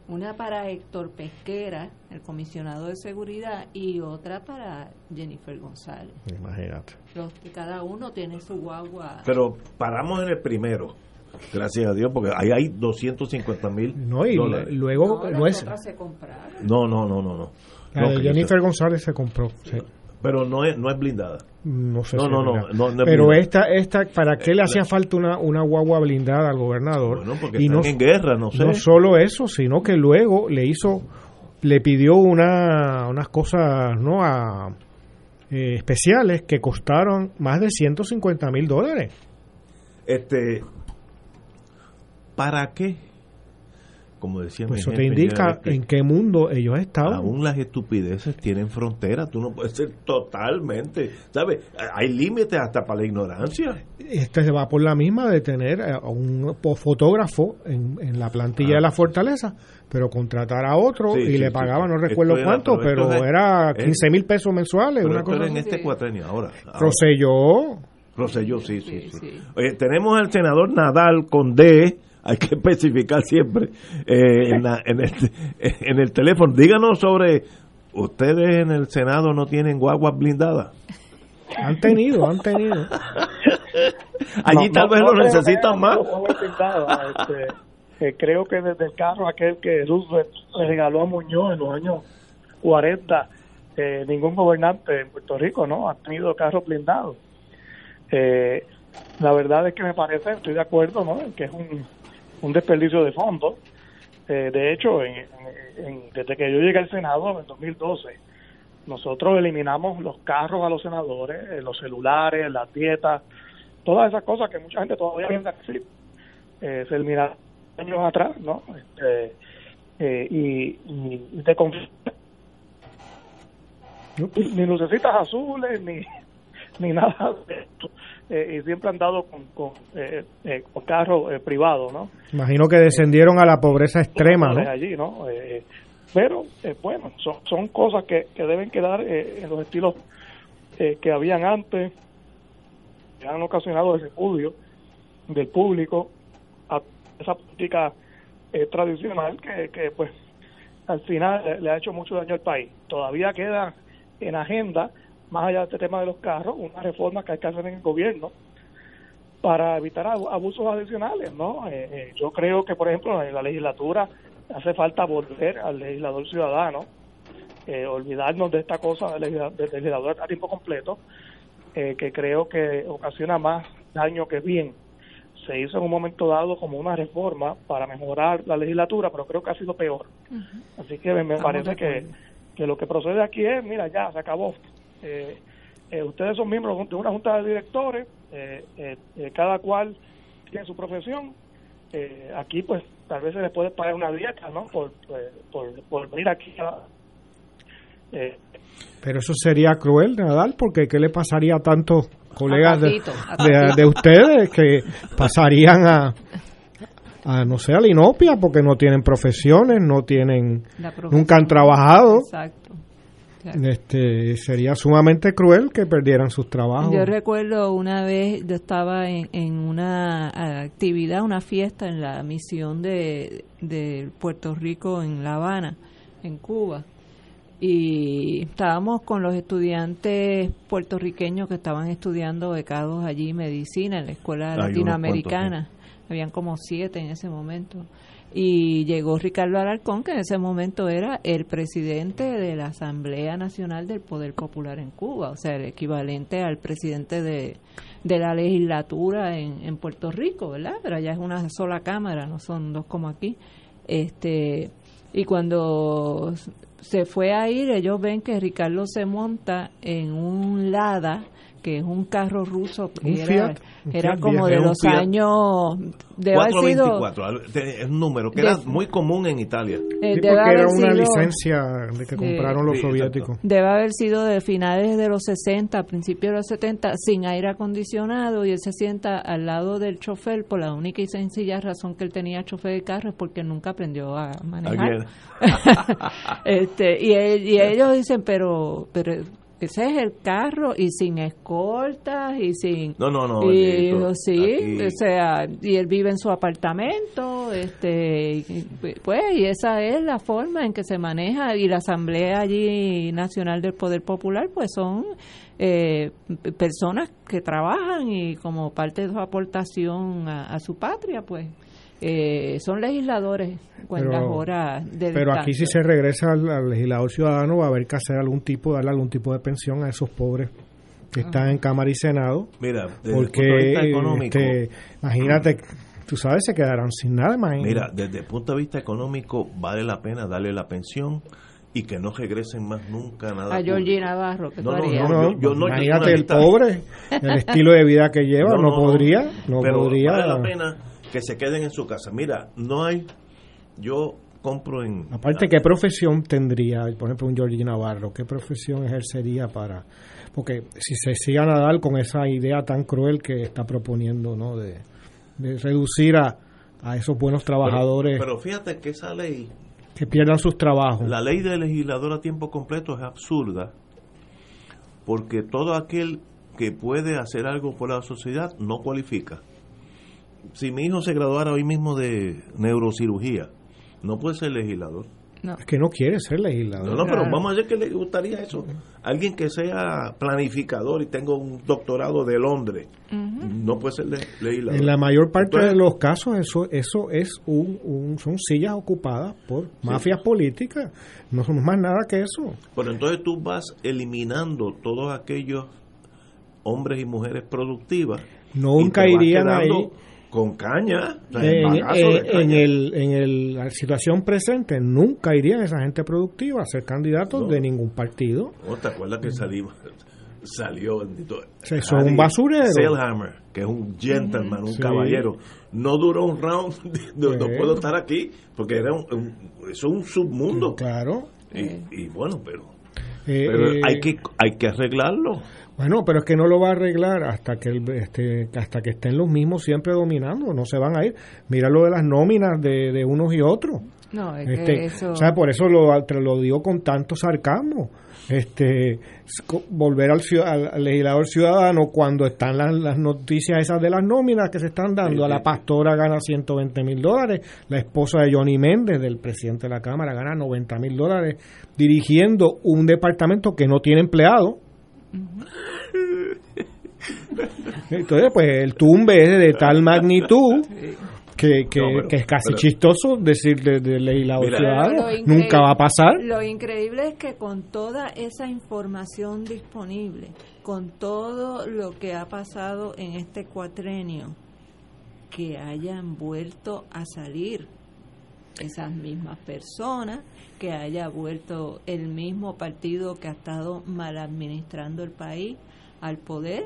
una para Héctor Pesquera, el comisionado de seguridad, y otra para Jennifer González. Imagínate. Los, cada uno tiene su guagua. Pero paramos en el primero. Gracias a Dios, porque ahí hay 250 mil No, y dólares. luego No, es otras se compraron. No, no, no, no. no. la No, yo Jennifer. González se compró. sí. Pero no es, no es blindada. No sé No, si no, no, Pero esta, esta, ¿para qué le hacía falta una, una guagua blindada al gobernador? Bueno, porque y están no, en guerra, no sé. no solo eso, sino que luego le hizo, le pidió una, unas cosas no a, eh, especiales que costaron más de 150 mil dólares. Este, ¿para qué? Como decía Pues mi eso te indica en qué mundo ellos estaban. Aún las estupideces tienen frontera. Tú no puedes ser totalmente, ¿sabes? Hay límites hasta para la ignorancia. Este se va por la misma de tener a un fotógrafo en, en la plantilla de la fortaleza, pero contratar a otro Ah. Sí, y sí, le pagaba, sí. no recuerdo cuánto, pero es- era es- 15 mil pesos mensuales, Pero una esto cosa era en este cuatrenio ahora. ahora. Rosselló, Rosselló, sí, sí, Sí, sí. sí. Oye, tenemos al senador Nadal con D, hay que especificar siempre eh, en, la- en, el, en el teléfono. Díganos sobre, ustedes en el Senado no tienen guaguas blindadas. han tenido, han tenido. Allí No, tal no, vez no lo necesitan más. este, eh, creo que desde el carro aquel que Roosevelt le regaló a Muñoz en los años 40, eh, ningún gobernante en Puerto Rico no ha tenido carros blindados. Eh, la verdad es que me parece, estoy de acuerdo, ¿no? en que es un, un desperdicio de fondos. Eh, de hecho, en- en- desde que yo llegué al Senado en 2012, nosotros eliminamos los carros a los senadores, eh, los celulares, las dietas, todas esas cosas que mucha gente todavía piensa que. Eh, se eliminaron años atrás, ¿no? Este, eh, y, y, y te conf- ni lucecitas azules, ni, ni nada de esto. Eh, y siempre han dado con, con, eh, eh, con carros eh, privados, ¿no? Imagino que descendieron a la pobreza extrema, ¿no? allí, ¿no? Eh, pero, bueno, son, son cosas que, que deben quedar en los estilos que habían antes, que han ocasionado el repudio del público a esa política tradicional que, que, pues, al final le, le ha hecho mucho daño al país. Todavía queda en agenda, más allá de este tema de los carros, una reforma que hay que hacer en el gobierno para evitar abu- abusos adicionales, ¿no? Eh, eh, yo creo que, por ejemplo, en la legislatura hace falta volver al legislador ciudadano, eh, olvidarnos de esta cosa del legisla- del legislador a tiempo completo, eh, que creo que ocasiona más daño que bien. Se hizo en un momento dado como una reforma para mejorar la legislatura, pero creo que ha sido peor. Así que me, parece de que lo que procede aquí es, mira, ya, se acabó. Eh, eh, ustedes son miembros de una junta de directores, eh, eh, eh, cada cual tiene su profesión. Eh, aquí, pues, tal vez se les puede pagar una dieta, ¿no? Por, por, por venir aquí a... Eh, Pero eso sería cruel, Nadal, porque ¿qué le pasaría a tantos colegas de, Tatito, a de, Tatito. de ustedes que pasarían a, a, no sé, a la inopia porque no tienen profesiones, no tienen, nunca han trabajado? Exacto. Exacto. Este, sería sumamente cruel que perdieran sus trabajos. Yo recuerdo una vez, yo estaba en, en una actividad, una fiesta en la misión de, de Puerto Rico en La Habana, en Cuba, y estábamos con los estudiantes puertorriqueños que estaban estudiando becados allí medicina en la escuela Hay latinoamericana. Habían como siete en ese momento. Y llegó Ricardo Alarcón, que en ese momento era el presidente de la Asamblea Nacional del Poder Popular en Cuba, o sea, el equivalente al presidente de, de la legislatura en, en Puerto Rico, ¿verdad? Pero allá es una sola cámara, no son dos como aquí. Este, y cuando se fue a ir, ellos ven que Ricardo se monta en un Lada que es un carro ruso Un era, Fiat, un era Fiat como de los Fiat años debe haber sido 424, es un número que de- era muy común en Italia. eh, Sí, porque era una sido- licencia de que compraron los Sí, soviéticos. debe haber sido de finales de los 60, principios de los 70, sin aire acondicionado y él se sienta al lado del chofer por la única y sencilla razón que él tenía chofer de carro es porque nunca aprendió a manejar. este y, él- y ellos dicen, pero pero ese es el carro y sin escoltas y sin No, no, no. y sí, Aquí- o sea, y él vive en su apartamento, este, y, pues, y esa es la forma en que se maneja, y la Asamblea allí Nacional del Poder Popular, pues son eh, personas que trabajan y como parte de su aportación a, a su patria, pues, eh, son legisladores cuantas Pero- horas de Pero aquí si se regresa al, al legislador ciudadano va a haber que hacer algún tipo, darle algún tipo de pensión a esos pobres que están en Cámara y Senado. Mira, desde el punto de vista económico, este, imagínate, tú sabes, se quedarán sin nada, imagínate. mira, desde el punto de vista económico vale la pena darle la pensión y que no regresen más nunca nada. a público. Georgie Navarro, que No, no? No, no, yo- yo no- yo imagínate el pobre, el estilo de vida que lleva, no, No, no, podría, no pero podría. vale la pena que se queden en su casa. Mira, no hay. Yo compro en. Aparte, ¿qué profesión tendría, por ejemplo, un Georgie Navarro? ¿Qué profesión ejercería para...? Porque si se siga a Nadal con esa idea tan cruel que está proponiendo, ¿no? De, de reducir a, a esos buenos trabajadores Pero, pero fíjate que esa ley, que pierdan sus trabajos. la ley de legislador a tiempo completo es absurda porque todo aquel que puede hacer algo por la sociedad no cualifica. Si mi hijo se graduara hoy mismo de neurocirugía, no puede ser legislador. No. Es que no quiere ser legislador. No, no, pero vamos a ver que le gustaría eso. Alguien que sea planificador y tenga un doctorado de Londres, no puede ser le- legislador. En la mayor parte Entonces, de los casos eso eso es un, un- son sillas ocupadas por mafias políticas. No somos más nada que eso. Pero entonces tú vas eliminando todos aquellos hombres y mujeres productivas. Nunca irían ahí. Con caña. o sea, En, de caña. en el, en el- la situación presente nunca irían esa gente productiva a ser candidatos No. de ningún partido. ¿No te acuerdas que salimos? Salió, bendito. Son Harry un basurero. Sailhammer, que es un gentleman, un Sí. caballero. No duró un round. No, no puedo estar aquí porque era un, un- eso es un submundo. Claro. Y, y bueno, pero, Eh, pero eh, hay que hay que arreglarlo. Bueno, pero es que no lo va a arreglar hasta que el- este, hasta que estén los mismos siempre dominando, no se van a ir. Mira lo de las nóminas de, de unos y otros. No, es Este, que eso... o sea, por eso lo, lo digo con tanto sarcasmo. Este, volver al, al- al legislador ciudadano cuando están las, las noticias esas de las nóminas que se están dando. A la pastora gana 120 mil dólares, la esposa de Johnny Méndez, del presidente de la Cámara, gana 90 mil dólares dirigiendo un departamento que no tiene empleado. Entonces, pues el tumbe es de tal magnitud que, que, No, pero- que es casi pero- chistoso decir de, de legislador Mira. ciudadano. Nunca va a pasar. Lo increíble es que con toda esa información disponible, con todo lo que ha pasado en este cuatrenio, que hayan vuelto a salir esas mismas personas, que haya vuelto el mismo partido que ha estado mal administrando el país al poder.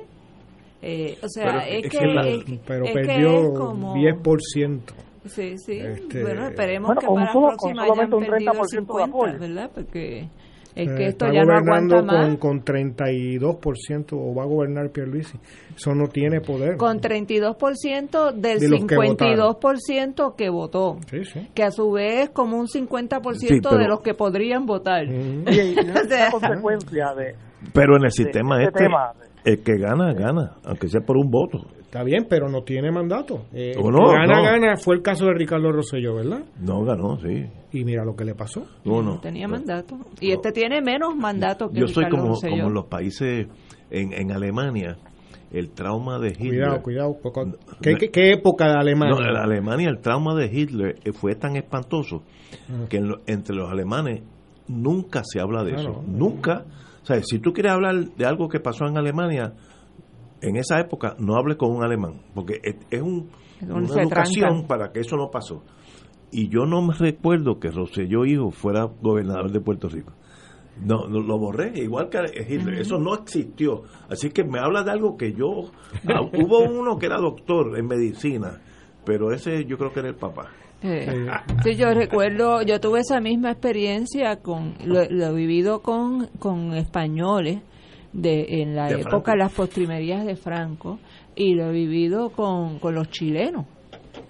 Eh, o sea, Pero es, es que, la- es que- pero es que perdió es como- 10%. Sí, sí. Este, bueno, esperemos Bueno, que para la próxima solamente hayan un perdido 30% de 50, apoyo. ¿verdad? Porque es Eh, que esto está ya no gobernando aguanta más. con, con 32% o va a gobernar Pierluisi. Eso no tiene poder. Con 32% del De los que 52% que, votó. Sí, sí. Que a su vez es como un 50% Sí, pero- de los que podrían votar. Y, y O sea- consecuencia de, Pero en el de sistema este este, tema. el que gana, gana, aunque sea por un voto. Está bien, pero no tiene mandato. Eh, ¿O no? gana, No. gana. Fue el caso de Ricardo Rosselló, ¿verdad? No ganó, sí. Y mira lo que le pasó. No, no. tenía No. mandato. Y este tiene menos mandato que Yo soy Ricardo como, Rosselló. como los países en, en Alemania, el trauma de Hitler. Cuidado, cuidado. ¿Qué, época de Alemania? No, en Alemania el trauma de Hitler eh, fue tan espantoso que entre los alemanes nunca se habla de eso. Nunca. O sea, si tú quieres hablar de algo que pasó en Alemania, en esa época no hable con un alemán, porque es, un, una educación para que eso no pasó. Y yo no me recuerdo que Rosselló hijo fuera gobernador de Puerto Rico. No, lo borré, igual que Hitler. Eso no existió. Así que me habla de algo que yo... Ah, hubo uno que era doctor en medicina, pero ese yo creo que era el papá. Sí, yo recuerdo, yo tuve esa misma experiencia con lo, he vivido con, con españoles de en la época de las postrimerías de Franco y lo he vivido con, con los chilenos.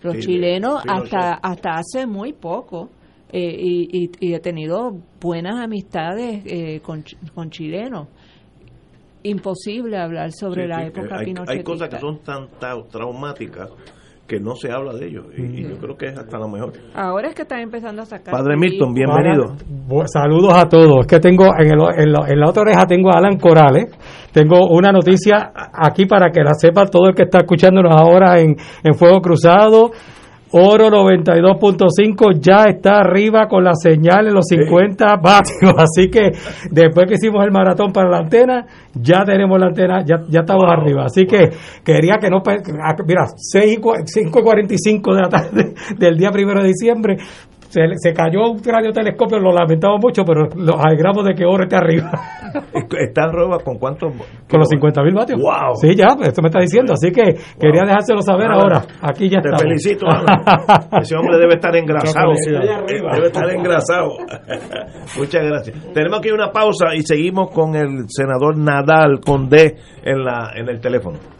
Los chilenos hasta hasta hace muy poco eh, y, y, he tenido buenas amistades eh, con, con chilenos. Imposible hablar sobre la época hay, Hay cosas que son tan traumáticas que no se habla de ellos y, yo creo que es hasta lo mejor. Ahora es que están empezando a sacar. Padre Milton, bienvenido. saludos a todos. Es que tengo en, el, en, la, otra oreja tengo a Alan Corales. Tengo una noticia aquí para que la sepa todo el que está escuchándonos ahora en, en Fuego Cruzado Oro 92.5 ya está arriba con la señal en los 50 vatios. Así que después que hicimos el maratón para la antena, ya tenemos la antena, ya, ya estamos arriba. Así que quería que no. Mira, 5.45 de la tarde del día primero de diciembre se, se cayó un radiotelescopio, lo lamentamos mucho, pero los alegramos de que oro esté arriba. ¿Está arriba con cuántos? Con los 50 mil vatios. ¡Wow! Sí, ya, esto me está diciendo. Así que quería dejárselo saber ahora. Aquí ya está. Te felicito, Ese hombre debe estar engrasado. Debe estar engrasado. Muchas gracias. Tenemos aquí una pausa y seguimos con el senador Nadal con D en, la, en el teléfono.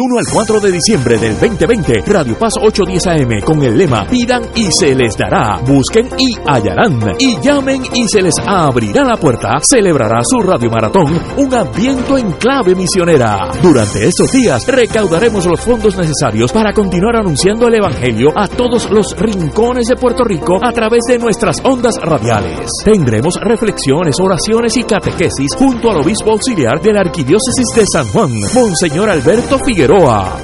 1 al 4 de diciembre del 2020, Radio Paz 810 AM con el lema Pidan y se les dará, busquen y hallarán, y llamen y se les abrirá la puerta, celebrará su Radio Maratón, un ambiente en clave misionera. Durante estos días recaudaremos los fondos necesarios para continuar anunciando el Evangelio a todos los rincones de Puerto Rico a través de nuestras ondas radiales. Tendremos reflexiones, oraciones y catequesis junto al obispo auxiliar de la Arquidiócesis de San Juan, Monseñor Alberto Figueroa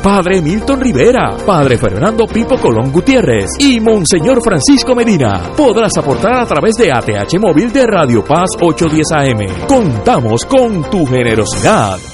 Padre Milton Rivera, Padre Fernando Pipo Colón Gutiérrez y Monseñor Francisco Medina. Podrás aportar a través de ATH Móvil de Radio Paz 810 AM. Contamos con tu generosidad.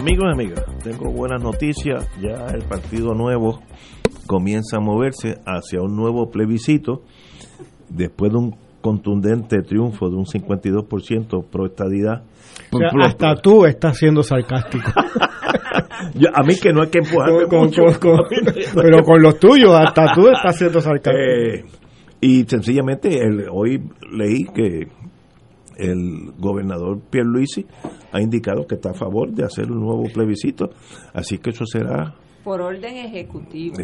Amigos y amigas, tengo buenas noticias. Ya el Partido Nuevo comienza a moverse hacia un nuevo plebiscito después de un contundente triunfo de un 52% pro estadidad. hasta tú estás siendo sarcástico. a mí que no hay que empujarme mucho. pero con los tuyos, hasta tú estás siendo sarcástico. Eh, y sencillamente el, hoy leí que el gobernador Pierluisi ha indicado que está a favor de hacer un nuevo plebiscito, así que eso será por orden ejecutivo,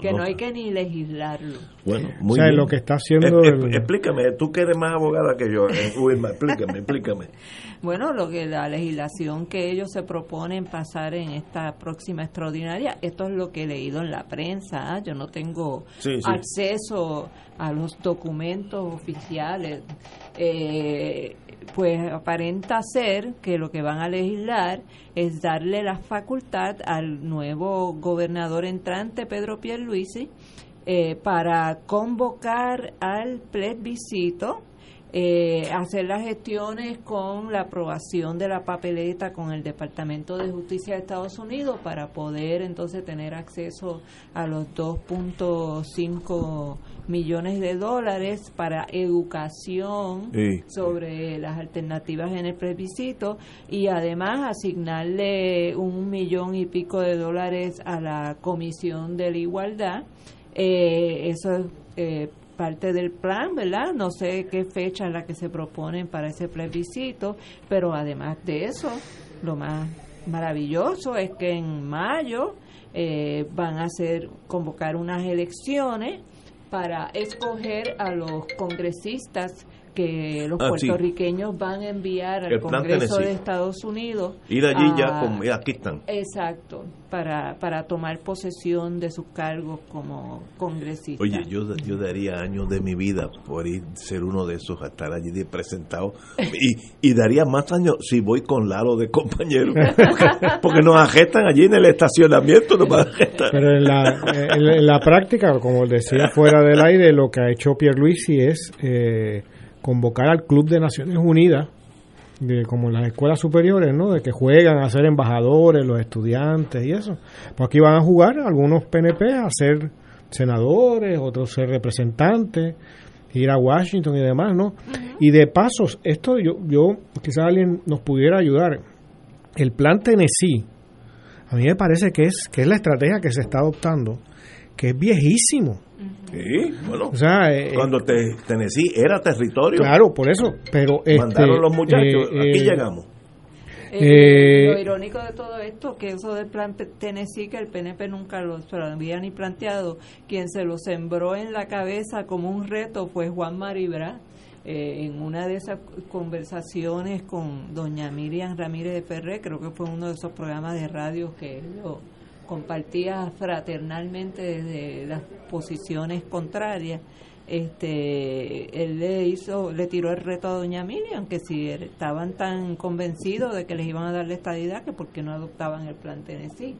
que no, hay que ni legislarlo. Bueno, muy o sea, lo que está haciendo... Explícame, tú que eres más abogada que yo, eh, explícame, explícame. Bueno, lo que la legislación que ellos se proponen pasar en esta próxima extraordinaria, esto es lo que he leído en la prensa, ¿ah? yo no tengo acceso a los documentos oficiales. Eh, pues aparenta ser que lo que van a legislar es darle la facultad al nuevo gobernador entrante, Pedro Pierluisi, eh, para convocar al plebiscito eh, hacer las gestiones con la aprobación de la papeleta con el Departamento de Justicia de Estados Unidos para poder entonces tener acceso a los 2.5 millones de dólares para educación sobre las alternativas en el plebiscito y además asignarle un millón y pico de dólares a la Comisión de la Igualdad. Eh, eso es eh, parte del plan, ¿verdad? No sé qué fecha es la que se proponen para ese plebiscito, pero además de eso, lo más maravilloso es que en mayo eh, van a hacer convocar unas elecciones para escoger a los congresistas que los ah, puertorriqueños van a enviar al Congreso de Estados Unidos. Ir allí ya, como, aquí están. Exacto, para, para tomar posesión de sus cargos como congresistas. Oye, yo, yo daría años de mi vida por ir ser uno de esos, a estar allí de presentado. Y, y daría más años si voy con Lalo de compañero. Porque, nos agestan allí en el estacionamiento. Pero en la, en, la práctica, como decía fuera del aire, lo que ha hecho Pierluisi es... Eh, convocar al Club de Naciones Unidas, de, como en las escuelas superiores, ¿no? De que juegan a ser embajadores, los estudiantes y eso. Pues aquí van a jugar algunos PNP a ser senadores, otros ser representantes, ir a Washington y demás, ¿no? Y de pasos, esto yo, yo, quizás alguien nos pudiera ayudar. El plan Tennessee, a mí me parece que es, que es la estrategia que se está adoptando, que es viejísimo Sí, bueno. Eh, cuando te, Tennessee era territorio. Claro, por eso. Pero mandaron este, los muchachos. Eh, aquí eh, llegamos. lo irónico de todo esto, que eso del plan Tennessee, que el PNP nunca lo, había ni planteado, quien se lo sembró en la cabeza como un reto fue Juan Maribra. en una de esas conversaciones con doña Miriam Ramírez de Ferrer, creo que fue uno de esos programas de radio que lo, compartía fraternalmente desde las posiciones contrarias, este, él le hizo, le tiró el reto a doña Miriam, que si estaban tan convencidos de que les iban a dar la estadidad, que por qué no adoptaban el plan Tennessee.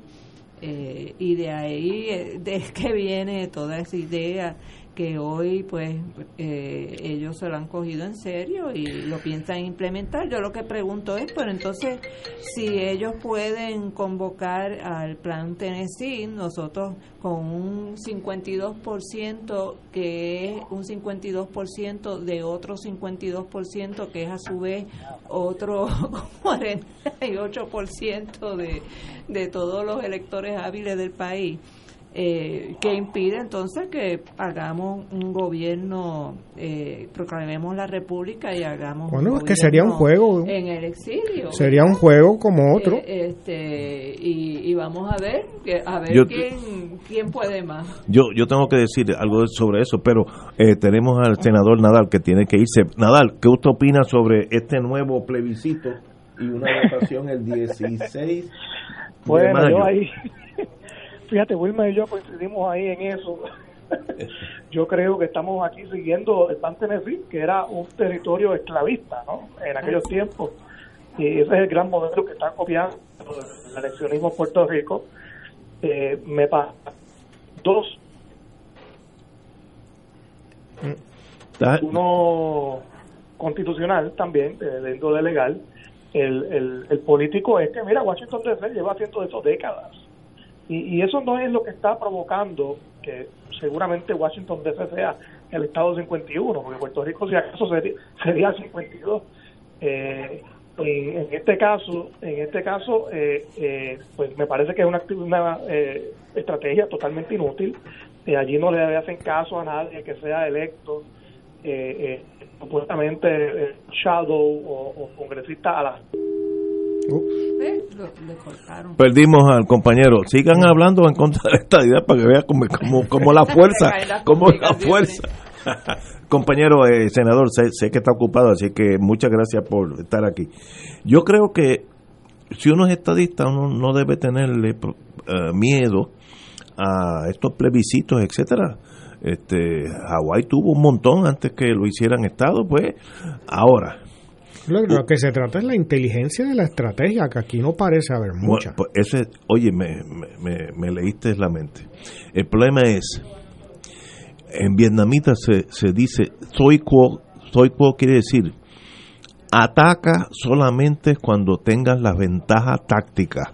Eh, y de ahí eh, de que viene toda esa idea que hoy pues eh, ellos se lo han cogido en serio y lo piensan implementar. Yo lo que pregunto es, pero entonces si ellos pueden convocar al plan Tennessee, nosotros con un 52% que es un 52% de otro 52% que es a su vez otro 48% de, de todos los electores hábiles del país eh, que impide entonces que hagamos un gobierno, eh, proclamemos la república y hagamos. Bueno, es que sería un juego. En el exilio. Sería un juego como otro. Eh, este y, vamos a ver, a ver quién, quién puede más. Yo, yo tengo que decir algo sobre eso, pero eh, tenemos al senador Nadal que tiene que irse. Nadal, ¿qué usted opina sobre este nuevo plebiscito y una votación el 16 bueno, Yo ahí fíjate, Wilma y yo coincidimos ahí en eso. yo creo que estamos aquí siguiendo el Pan Tennessee, que era un territorio esclavista, ¿no? En aquellos tiempos. Y ese es el gran modelo que está copiando el eleccionismo en Puerto Rico. Eh, me pasa dos. Uno constitucional también, dentro de legal. El, el, el político es que, mira, Washington DC lleva haciendo eso décadas y, eso no es lo que está provocando que seguramente Washington DC sea el estado 51, porque Puerto Rico si acaso sería, sería 52. Eh, en este caso, en este caso, eh, eh, pues me parece que es una, una eh, estrategia totalmente inútil. allí no le hacen caso a nadie que sea electo, supuestamente shadow o, congresista a Perdimos al compañero. Sigan hablando en contra de esta idea para que vean como, como, la fuerza, como la fuerza. compañero eh, senador, sé, que está ocupado, así que muchas gracias por estar aquí. Yo creo que si uno es estadista, uno no debe tenerle eh, miedo a estos plebiscitos, etcétera. Este, Hawái tuvo un montón antes que lo hicieran Estado, pues ahora. Lo, que se trata es la inteligencia de la estrategia, que aquí no parece haber mucha. pues ese, oye, me, me, me leíste la mente. El problema es en vietnamita se, se dice soy quo, soy quo quiere decir ataca solamente cuando tengas las ventajas tácticas.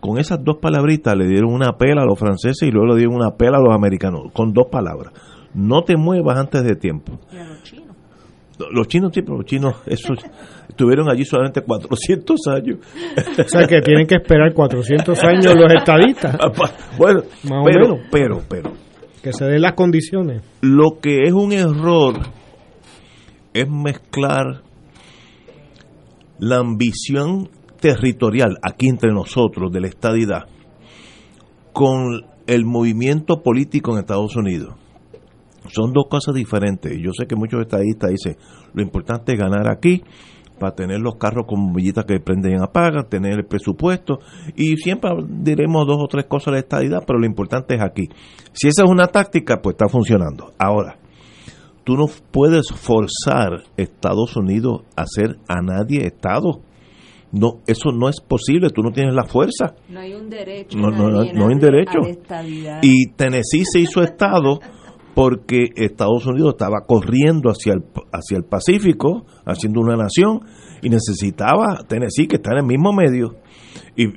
Con esas dos palabritas le dieron una pela a los franceses y luego le dieron una pela a los americanos, con dos palabras. No te muevas antes de tiempo. ¿Y a los chinos? Los chinos, sí, pero los chinos esos, estuvieron allí solamente 400 años. O sea que tienen que esperar 400 años los estadistas. bueno, pero, pero, pero, que se den las condiciones. Lo que es un error es mezclar la ambición territorial aquí entre nosotros de la estadidad con el movimiento político en Estados Unidos. Son dos cosas diferentes. Yo sé que muchos estadistas dicen, lo importante es ganar aquí para tener los carros con bombillitas que prenden y apagan, tener el presupuesto y siempre diremos dos o tres cosas de estadidad, pero lo importante es aquí. Si esa es una táctica, pues está funcionando. Ahora, tú no puedes forzar Estados Unidos a ser a nadie Estado. No, eso no es posible, tú no tienes la fuerza. No hay un derecho. No, no, no, hay derecho. Y Tennessee se hizo Estado porque Estados Unidos estaba corriendo hacia el, hacia el Pacífico, haciendo una nación, y necesitaba Tennessee, que está en el mismo medio. Y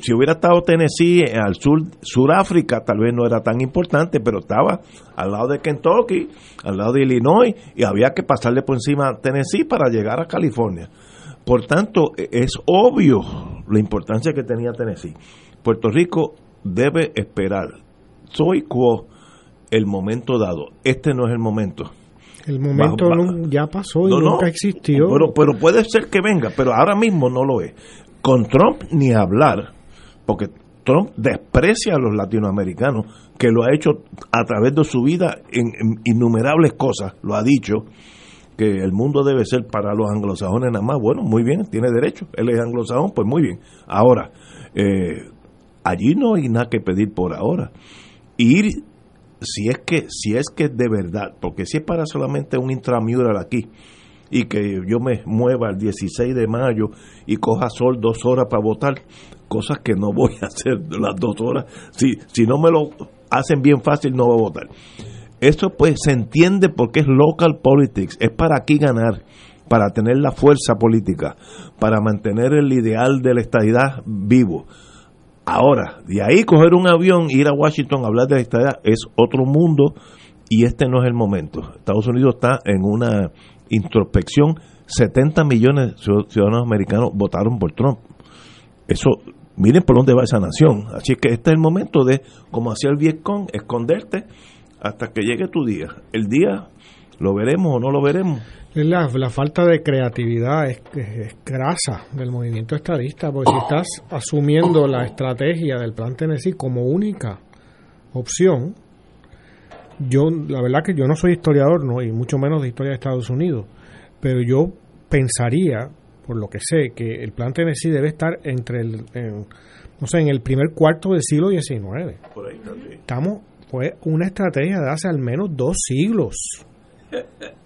si hubiera estado Tennessee al sur, Suráfrica, tal vez no era tan importante, pero estaba al lado de Kentucky, al lado de Illinois, y había que pasarle por encima a Tennessee para llegar a California. Por tanto, e, es obvio la importancia que tenía Tennessee. Puerto Rico debe esperar. Soy quo el momento dado. Este no es el momento. El momento ya pasó y nunca existió. Pero, pero puede ser que venga, pero ahora mismo no lo es. Con Trump ni hablar, porque Trump desprecia a los latinoamericanos, que lo ha hecho a través de su vida en, innumerables cosas, lo ha dicho, que el mundo debe ser para los anglosajones nada más. Bueno, muy bien, tiene derecho. Él es anglosajón, pues muy bien. Ahora, eh, allí no hay nada que pedir por ahora. Ir si es que si es que de verdad, porque si es para solamente un intramural aquí y que yo me mueva el 16 de mayo y coja sol dos horas para votar, cosas que no voy a hacer las dos horas, si, si no me lo hacen bien fácil no voy a votar. Eso pues se entiende porque es local politics, es para aquí ganar, para tener la fuerza política, para mantener el ideal de la estadidad vivo Ahora, de ahí coger un avión, ir a Washington, hablar de la estadía, es otro mundo y este no es el momento. Estados Unidos está en una introspección. 70 millones de ciudadanos americanos votaron por Trump. Eso, miren por dónde va esa nación. Así que este es el momento de, como hacía el Vietcong, esconderte hasta que llegue tu día. El día lo veremos o no lo veremos. La, la falta de creatividad es, grasa del movimiento estadista, porque si estás asumiendo la estrategia del plan Tennessee como única opción, yo la verdad que yo no soy historiador, no y mucho menos de historia de Estados Unidos, pero yo pensaría, por lo que sé, que el plan Tennessee debe estar entre el, no sé, en el primer cuarto del siglo XIX. Estamos, fue una estrategia de hace al menos dos siglos.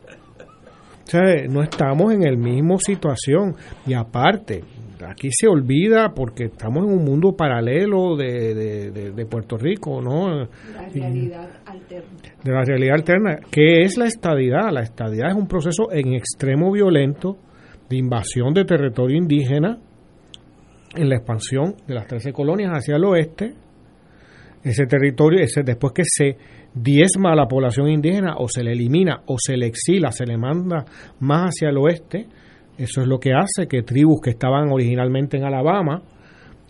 no estamos en el mismo situación. Y aparte, aquí se olvida porque estamos en un mundo paralelo de, de, Puerto Rico, ¿no? La realidad alterna. De la realidad alterna. ¿Qué es la estadidad? La estadidad es un proceso en extremo violento de invasión de territorio indígena en la expansión de las 13 colonias hacia el oeste. Ese territorio, ese, después que se diezma a la población indígena o se le elimina o se le exila, se le manda más hacia el oeste, Eso es lo que hace que tribus que estaban originalmente en Alabama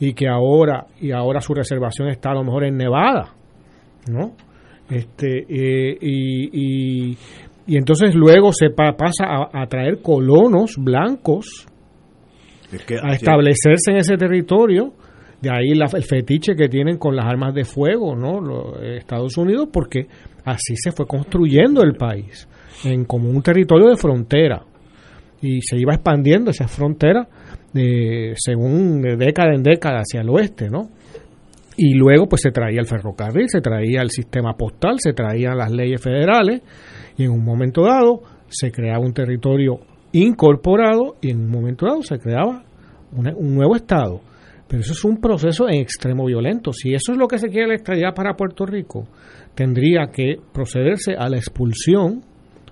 y que ahora y ahora su reservación está a lo mejor en Nevada, ¿no? Este eh, y, y, entonces luego se pasa a, traer colonos blancos a establecerse en ese territorio. De ahí el fetiche que tienen con las armas de fuego, ¿no? Los Estados Unidos, porque así se fue construyendo el país en como un territorio de frontera y se iba expandiendo esa frontera de, según de década en década hacia el oeste, ¿no? Y luego pues se traía el ferrocarril, se traía el sistema postal, se traían las leyes federales y en un momento dado se creaba un territorio incorporado y en un momento dado se creaba un nuevo estado. Pero eso es un proceso en extremo violento. Si eso es lo que se quiere extraer para Puerto Rico, tendría que procederse a la expulsión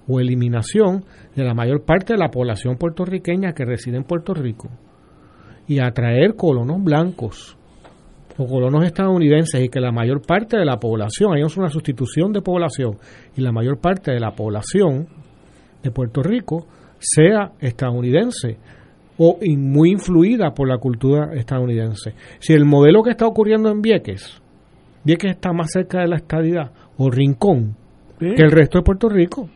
o eliminación de la mayor parte de la población puertorriqueña que reside en Puerto Rico y atraer colonos blancos o colonos estadounidenses y que la mayor parte de la población, hay una sustitución de población y la mayor parte de la población de Puerto Rico sea estadounidense o muy influida por la cultura estadounidense. Si el modelo que está ocurriendo en Vieques, Vieques está más cerca de la estadidad, o Rincón, que el resto de Puerto Rico.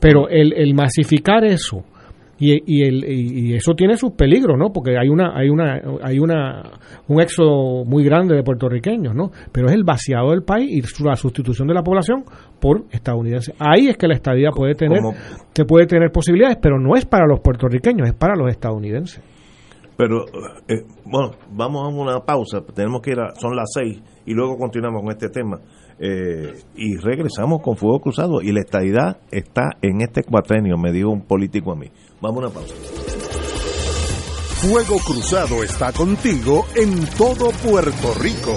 Pero el, el masificar eso y, y, el, y eso tiene sus peligros, ¿no? Porque hay una hay una hay una un éxodo muy grande de puertorriqueños, ¿no? Pero es el vaciado del país y la sustitución de la población por estadounidenses. Ahí es que la estadía puede tener que puede tener posibilidades, pero no es para los puertorriqueños, es para los estadounidenses. Pero eh, bueno, vamos a una pausa, tenemos que ir a, son las seis y luego continuamos con este tema. Eh, y regresamos con Fuego Cruzado. Y la estadidad está en este cuatrenio, me dijo un político a mí. Vamos a una pausa. Fuego Cruzado está contigo en todo Puerto Rico.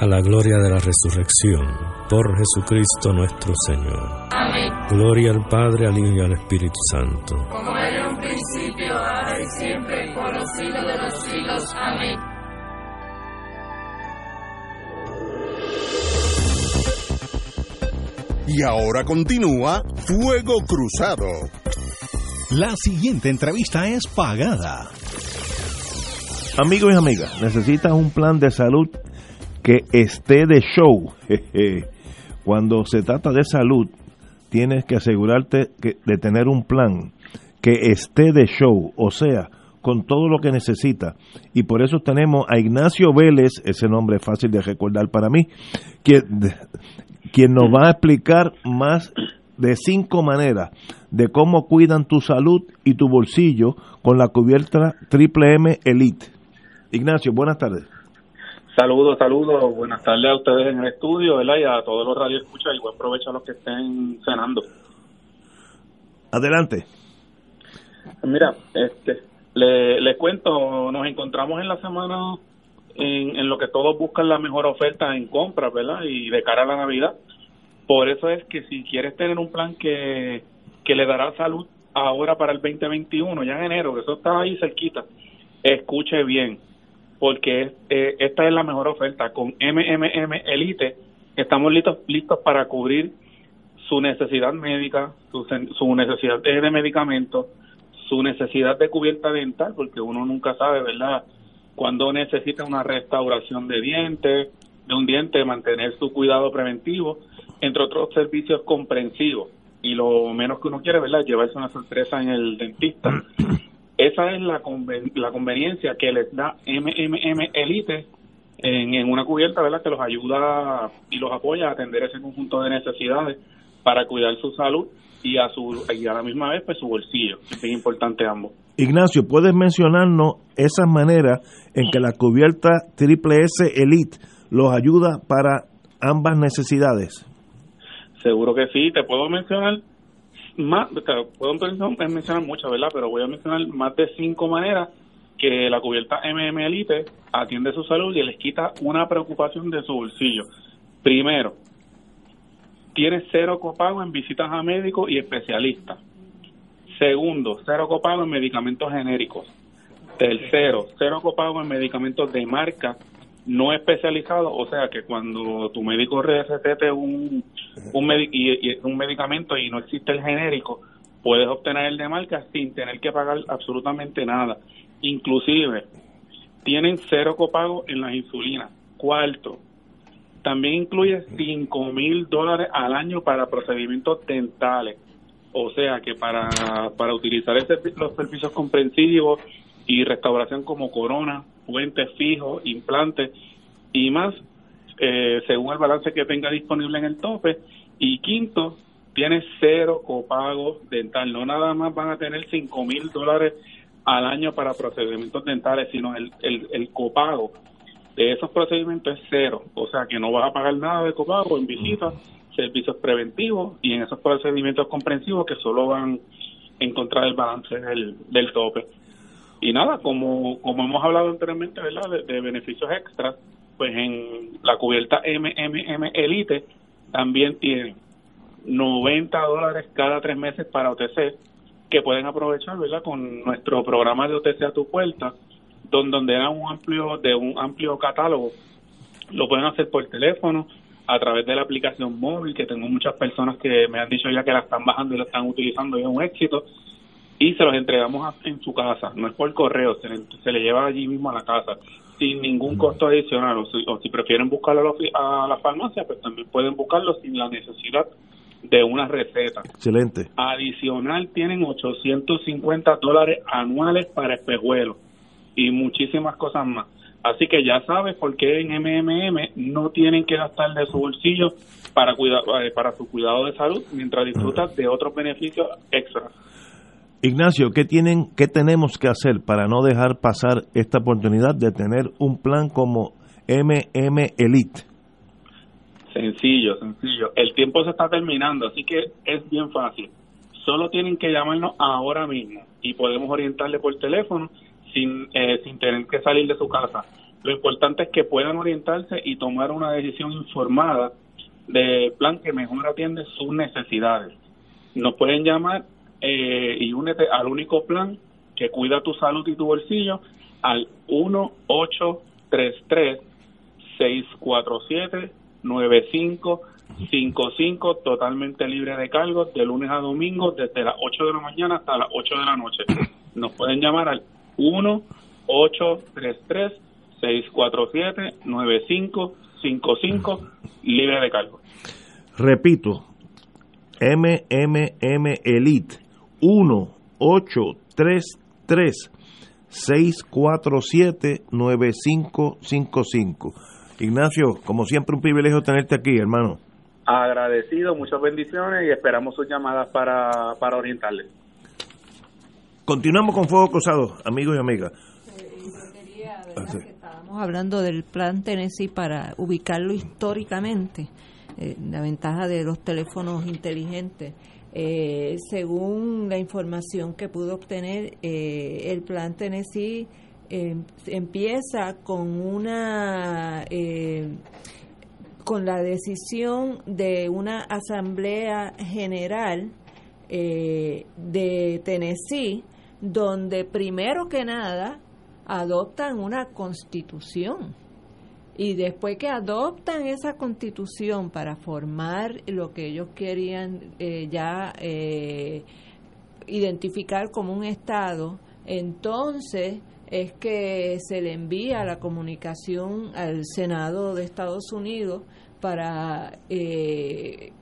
a la gloria de la resurrección, por Jesucristo nuestro Señor. Amén. Gloria al Padre, al Hijo y al Espíritu Santo. Como era en un principio, ahora y siempre, por los siglos de los siglos. Amén. Y ahora continúa Fuego Cruzado. La siguiente entrevista es pagada. Amigos y amigas, necesitas un plan de salud que esté de show. Cuando se trata de salud, tienes que asegurarte de tener un plan que esté de show, o sea, con todo lo que necesita. Y por eso tenemos a Ignacio Vélez, ese nombre es fácil de recordar para mí, quien, quien nos va a explicar más de cinco maneras de cómo cuidan tu salud y tu bolsillo con la cubierta Triple M Elite. Ignacio, buenas tardes. Saludos, saludos. Buenas tardes a ustedes en el estudio, ¿verdad? Y a todos los radioescuchas y buen provecho a los que estén cenando. Adelante. Mira, este, le, le cuento, nos encontramos en la semana en, en lo que todos buscan la mejor oferta en compras, ¿verdad? Y de cara a la Navidad. Por eso es que si quieres tener un plan que, que le dará salud ahora para el 2021, ya en enero, que eso está ahí cerquita, escuche bien, porque eh, esta es la mejor oferta. Con MMM Elite estamos listos, listos para cubrir su necesidad médica, su, su necesidad de, medicamentos, su necesidad de cubierta dental, porque uno nunca sabe, ¿verdad? Cuando necesita una restauración de dientes, de un diente, mantener su cuidado preventivo, entre otros servicios comprensivos. Y lo menos que uno quiere, ¿verdad? Llevarse una sorpresa en el dentista. Esa es la, conven la conveniencia que les da MMM Elite en, en una cubierta, ¿verdad? Que los ayuda y los apoya a atender ese conjunto de necesidades para cuidar su salud y a su y a la misma vez pues su bolsillo. Es bien importante ambos. Ignacio puedes mencionarnos esas maneras en que la cubierta Triple S Elite los ayuda para ambas necesidades seguro que sí. Te puedo mencionar más puedo mencionar muchas verdad pero voy a mencionar más de cinco maneras que la cubierta MM Elite atiende su salud y les quita una preocupación de su bolsillo primero tiene cero copago en visitas a médicos y especialistas. Segundo, cero copago en medicamentos genéricos. Tercero, cero copago en medicamentos de marca no especializados, o sea que cuando tu médico recete un, un, y, un medicamento y no existe el genérico, puedes obtener el de marca sin tener que pagar absolutamente nada. Inclusive, tienen cero copago en las insulinas. Cuarto, también incluye 5 mil dólares al año para procedimientos dentales. O sea que para, para utilizar los servicios comprensivos y restauración como corona, puentes fijos, implantes y más, eh, según el balance que tenga disponible en el tope. Y quinto, tiene cero copago dental. No nada más van a tener 5 mil dólares al año para procedimientos dentales, sino el, el, el copago de esos procedimientos es cero, o sea que no vas a pagar nada de copago en visitas, servicios preventivos y en esos procedimientos comprensivos que solo van a encontrar el balance del, del tope. Y nada, como, como hemos hablado anteriormente, ¿verdad? De, beneficios extras, pues en la cubierta MMM Elite también tiene 90 dólares cada tres meses para OTC que pueden aprovechar, ¿verdad? Con nuestro programa de OTC a tu puerta, donde, donde era un amplio de un amplio catálogo lo pueden hacer por teléfono a través de la aplicación móvil que tengo muchas personas que me han dicho ya que la están bajando y la están utilizando y es un éxito y se los entregamos en su casa no es por correo se le, se le lleva allí mismo a la casa sin ningún costo adicional o si, o si prefieren buscarlo a la farmacia pues también pueden buscarlo sin la necesidad de una receta. Excelente. Adicional tienen 850 dólares anuales para espejuelos y muchísimas cosas más. Así que ya sabes por qué en MMM no tienen que gastar de su bolsillo para, cuidar, eh, para su cuidado de salud mientras disfrutas de otros beneficios extras. Ignacio, ¿qué, tienen, ¿qué tenemos que hacer para no dejar pasar esta oportunidad de tener un plan como MM Elite? Sencillo, sencillo. El tiempo se está terminando, así que es bien fácil. Solo tienen que llamarnos ahora mismo y podemos orientarle por teléfono sin, eh, sin tener que salir de su casa. Lo importante es que puedan orientarse y tomar una decisión informada de plan que mejor atiende sus necesidades. Nos pueden llamar eh, y únete al único plan que cuida tu salud y tu bolsillo al 1833 647 9555 totalmente libre de cargos de lunes a domingo desde las 8 de la mañana hasta las 8 de la noche. Nos pueden llamar al 1-833-647-9555, libre de cargo. Repito, MMM Elite 1-833-647-9555. Ignacio, como siempre, un privilegio tenerte aquí, hermano. Agradecido, muchas bendiciones y esperamos sus llamadas para, para orientarles. Continuamos con Fuego Cruzado, amigos y amigas. Estábamos hablando del plan Tennessee para ubicarlo históricamente, eh, la ventaja de los teléfonos inteligentes. Eh, según la información que pudo obtener, eh, el plan Tennessee empieza con una con la decisión de una asamblea general de Tennessee donde primero que nada adoptan una constitución y después que adoptan esa constitución para formar lo que ellos querían eh, ya eh, identificar como un Estado, entonces es que se le envía la comunicación al Senado de Estados Unidos para eh,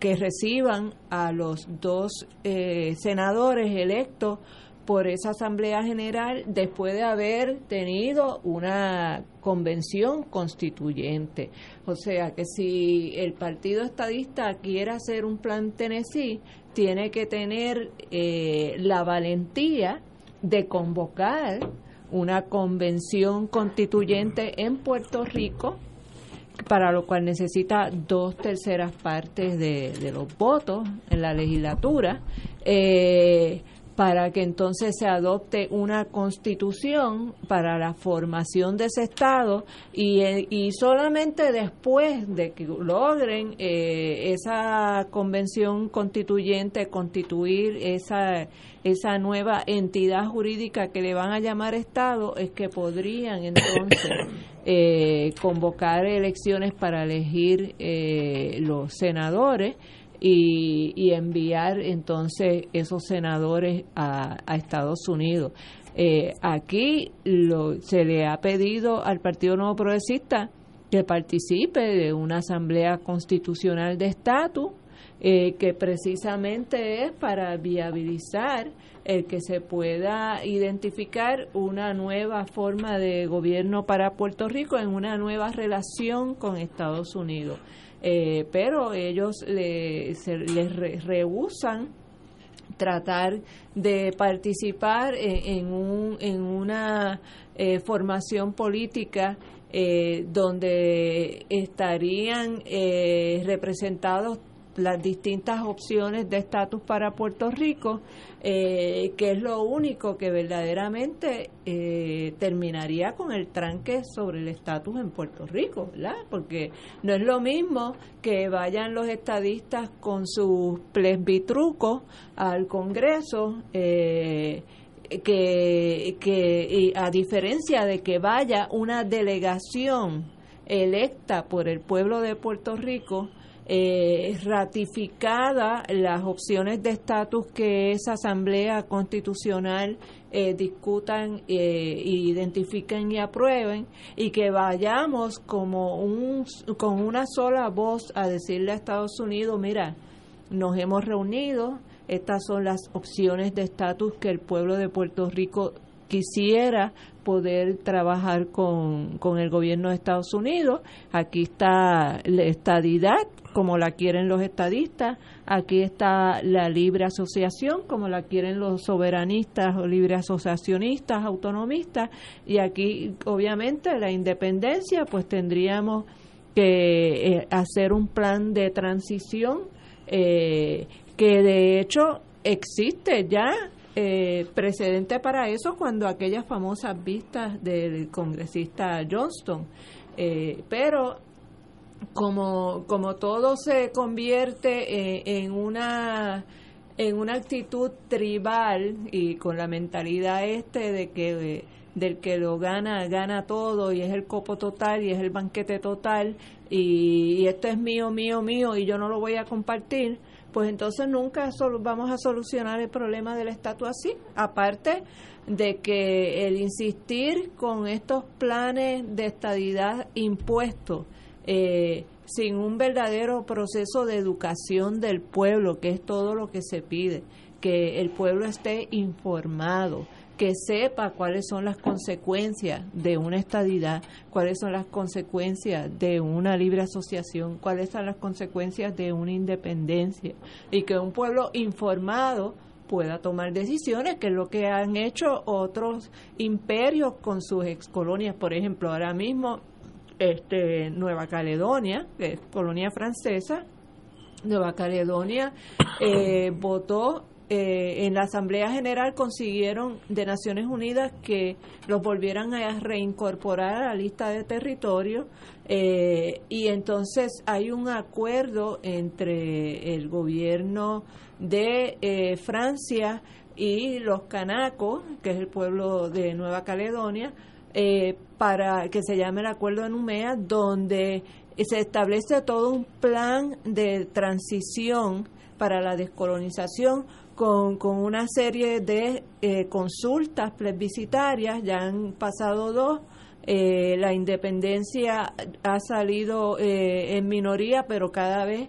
que reciban a los dos senadores electos por esa Asamblea General después de haber tenido una convención constituyente. O sea que si el Partido Estadista quiere hacer un plan Tennessee, tiene que tener eh, la valentía de convocar una convención constituyente en Puerto Rico para lo cual necesita dos terceras partes de, de los votos en la legislatura. Eh, para que entonces se adopte una constitución para la formación de ese Estado y, eh, y solamente después de que logren eh, esa convención constituyente, constituir esa, esa nueva entidad jurídica que le van a llamar Estado, es que podrían entonces eh, convocar elecciones para elegir los senadores y, enviar entonces esos senadores a, Estados Unidos. Eh, aquí lo, se le ha pedido al Partido Nuevo Progresista que participe de una asamblea constitucional de estatus eh, que precisamente es para viabilizar el que se pueda identificar una nueva forma de gobierno para Puerto Rico en una nueva relación con Estados Unidos. Eh, pero ellos le, se, les rehusan tratar de participar en, un, en una eh, formación política eh, donde estarían representados las distintas opciones de estatus para Puerto Rico, eh, que es lo único que verdaderamente eh, terminaría con el tranque sobre el estatus en Puerto Rico, ¿verdad? Porque no es lo mismo que vayan los estadistas con sus plesbitrucos al Congreso. Eh, que, que a diferencia de que vaya una delegación electa por el pueblo de Puerto Rico eh, ratificada las opciones de estatus que esa Asamblea Constitucional eh, discutan, eh, identifiquen y aprueben y que vayamos como un, con una sola voz a decirle a Estados Unidos, mira, nos hemos reunido, estas son las opciones de estatus que el pueblo de Puerto Rico quisiera poder trabajar con, con el gobierno de Estados Unidos. Aquí está la estadidad, como la quieren los estadistas. Aquí está la libre asociación, como la quieren los soberanistas o libre asociacionistas, autonomistas. Y aquí, obviamente, la independencia, pues tendríamos que eh, hacer un plan de transición eh, que de hecho existe ya eh, precedente para eso cuando aquellas famosas vistas del congresista Johnston. Eh, pero como, como todo se convierte eh, en una en una actitud tribal y con la mentalidad este de que del que lo gana gana todo y es el copo total y es el banquete total y esto es mío mío mío y yo no lo voy a compartir pues entonces nunca vamos a solucionar el problema del estatus así. Aparte de que el insistir con estos planes de estadidad impuestos, eh, sin un verdadero proceso de educación del pueblo, que es todo lo que se pide, que el pueblo esté informado, que sepa cuáles son las consecuencias de una estadidad, cuáles son las consecuencias de una libre asociación, cuáles son las consecuencias de una independencia y que un pueblo informado pueda tomar decisiones, que es lo que han hecho otros imperios con sus excolonias. Por ejemplo, ahora mismo este, Nueva Caledonia, que es colonia francesa, Nueva Caledonia eh, votó eh, en la Asamblea General consiguieron de Naciones Unidas que los volvieran a reincorporar a la lista de territorio eh, y entonces hay un acuerdo entre el gobierno de Francia y los canacos, que es el pueblo de Nueva Caledonia, para que se llame el Acuerdo de Numea, donde se establece todo un plan de transición para la descolonización con, con una serie de eh, consultas plebiscitarias, ya han pasado dos, eh, la independencia ha salido eh, en minoría, pero cada vez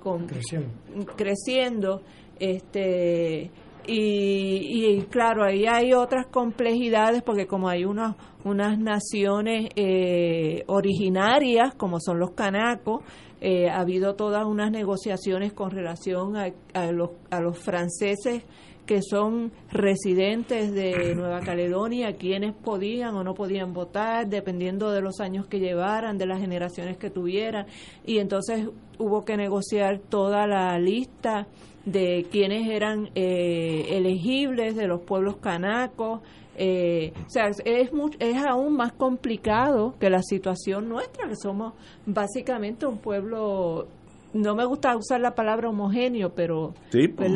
con, creciendo. creciendo. Este, y, y, claro, ahí hay otras complejidades porque como hay unos, unas naciones eh, originarias, como son los canacos, eh, ha habido todas unas negociaciones con relación a, los, a los franceses que son residentes de Nueva Caledonia, quienes podían o no podían votar, dependiendo de los años que llevaran, de las generaciones que tuvieran. Y entonces hubo que negociar toda la lista de quienes eran eh, elegibles de los pueblos canacos. Eh, o sea, es, es aún más complicado que la situación nuestra, que somos básicamente un pueblo no me gusta usar la palabra homogéneo, pero sí, pues,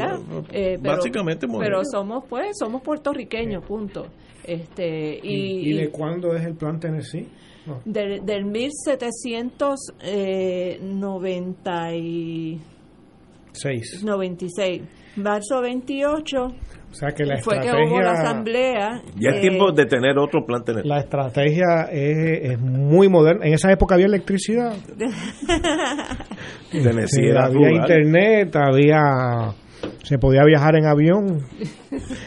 eh, básicamente pero somos pues somos puertorriqueños, punto. Este y, ¿Y, de cuándo es el plan Tennessee? Del, del 1790 96. Marzo 28. O sea que la fue estrategia, que hubo la asamblea. Ya es tiempo de tener otro plan. Tener. La estrategia es, es, muy moderna. En esa época había electricidad. había internet, había se podía viajar en avión.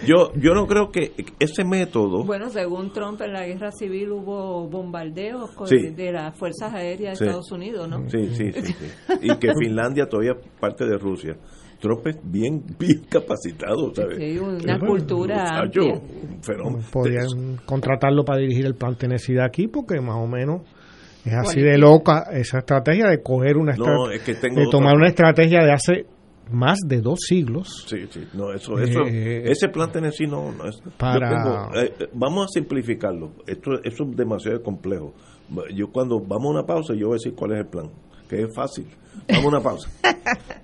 Yo yo no creo que ese método. Bueno, según Trump en la guerra civil hubo bombardeos de las fuerzas aéreas de Estados Unidos, ¿no? Sí, sí, sí, Y que Finlandia todavía es parte de Rusia. Trump es bien, bien capacitado, ¿sabes? Sí, una cultura. Podrían contratarlo para dirigir el plan Tennessee de aquí, porque más o menos es así de loca esa estrategia de coger una estrategia, de tomar una estrategia de hace más de dos siglos. Sí, sí, no, eso, eso, eh, ese plan Tennessee no, no es. Para... Eh, eh, vamos a simplificarlo. Esto, esto es demasiado complejo. Yo cuando vamos a una pausa, yo voy a decir cuál es el plan, que es fácil. Vamos a una pausa.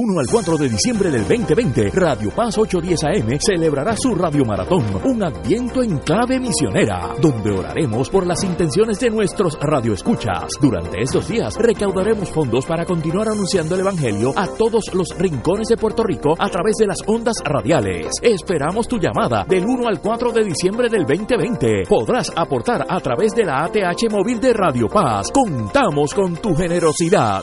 1 al 4 de diciembre del 2020, Radio Paz 810 AM celebrará su Radio Maratón, un adviento en clave misionera, donde oraremos por las intenciones de nuestros radioescuchas. Durante estos días recaudaremos fondos para continuar anunciando el Evangelio a todos los rincones de Puerto Rico a través de las ondas radiales. Esperamos tu llamada del 1 al 4 de diciembre del 2020. Podrás aportar a través de la ATH móvil de Radio Paz. Contamos con tu generosidad.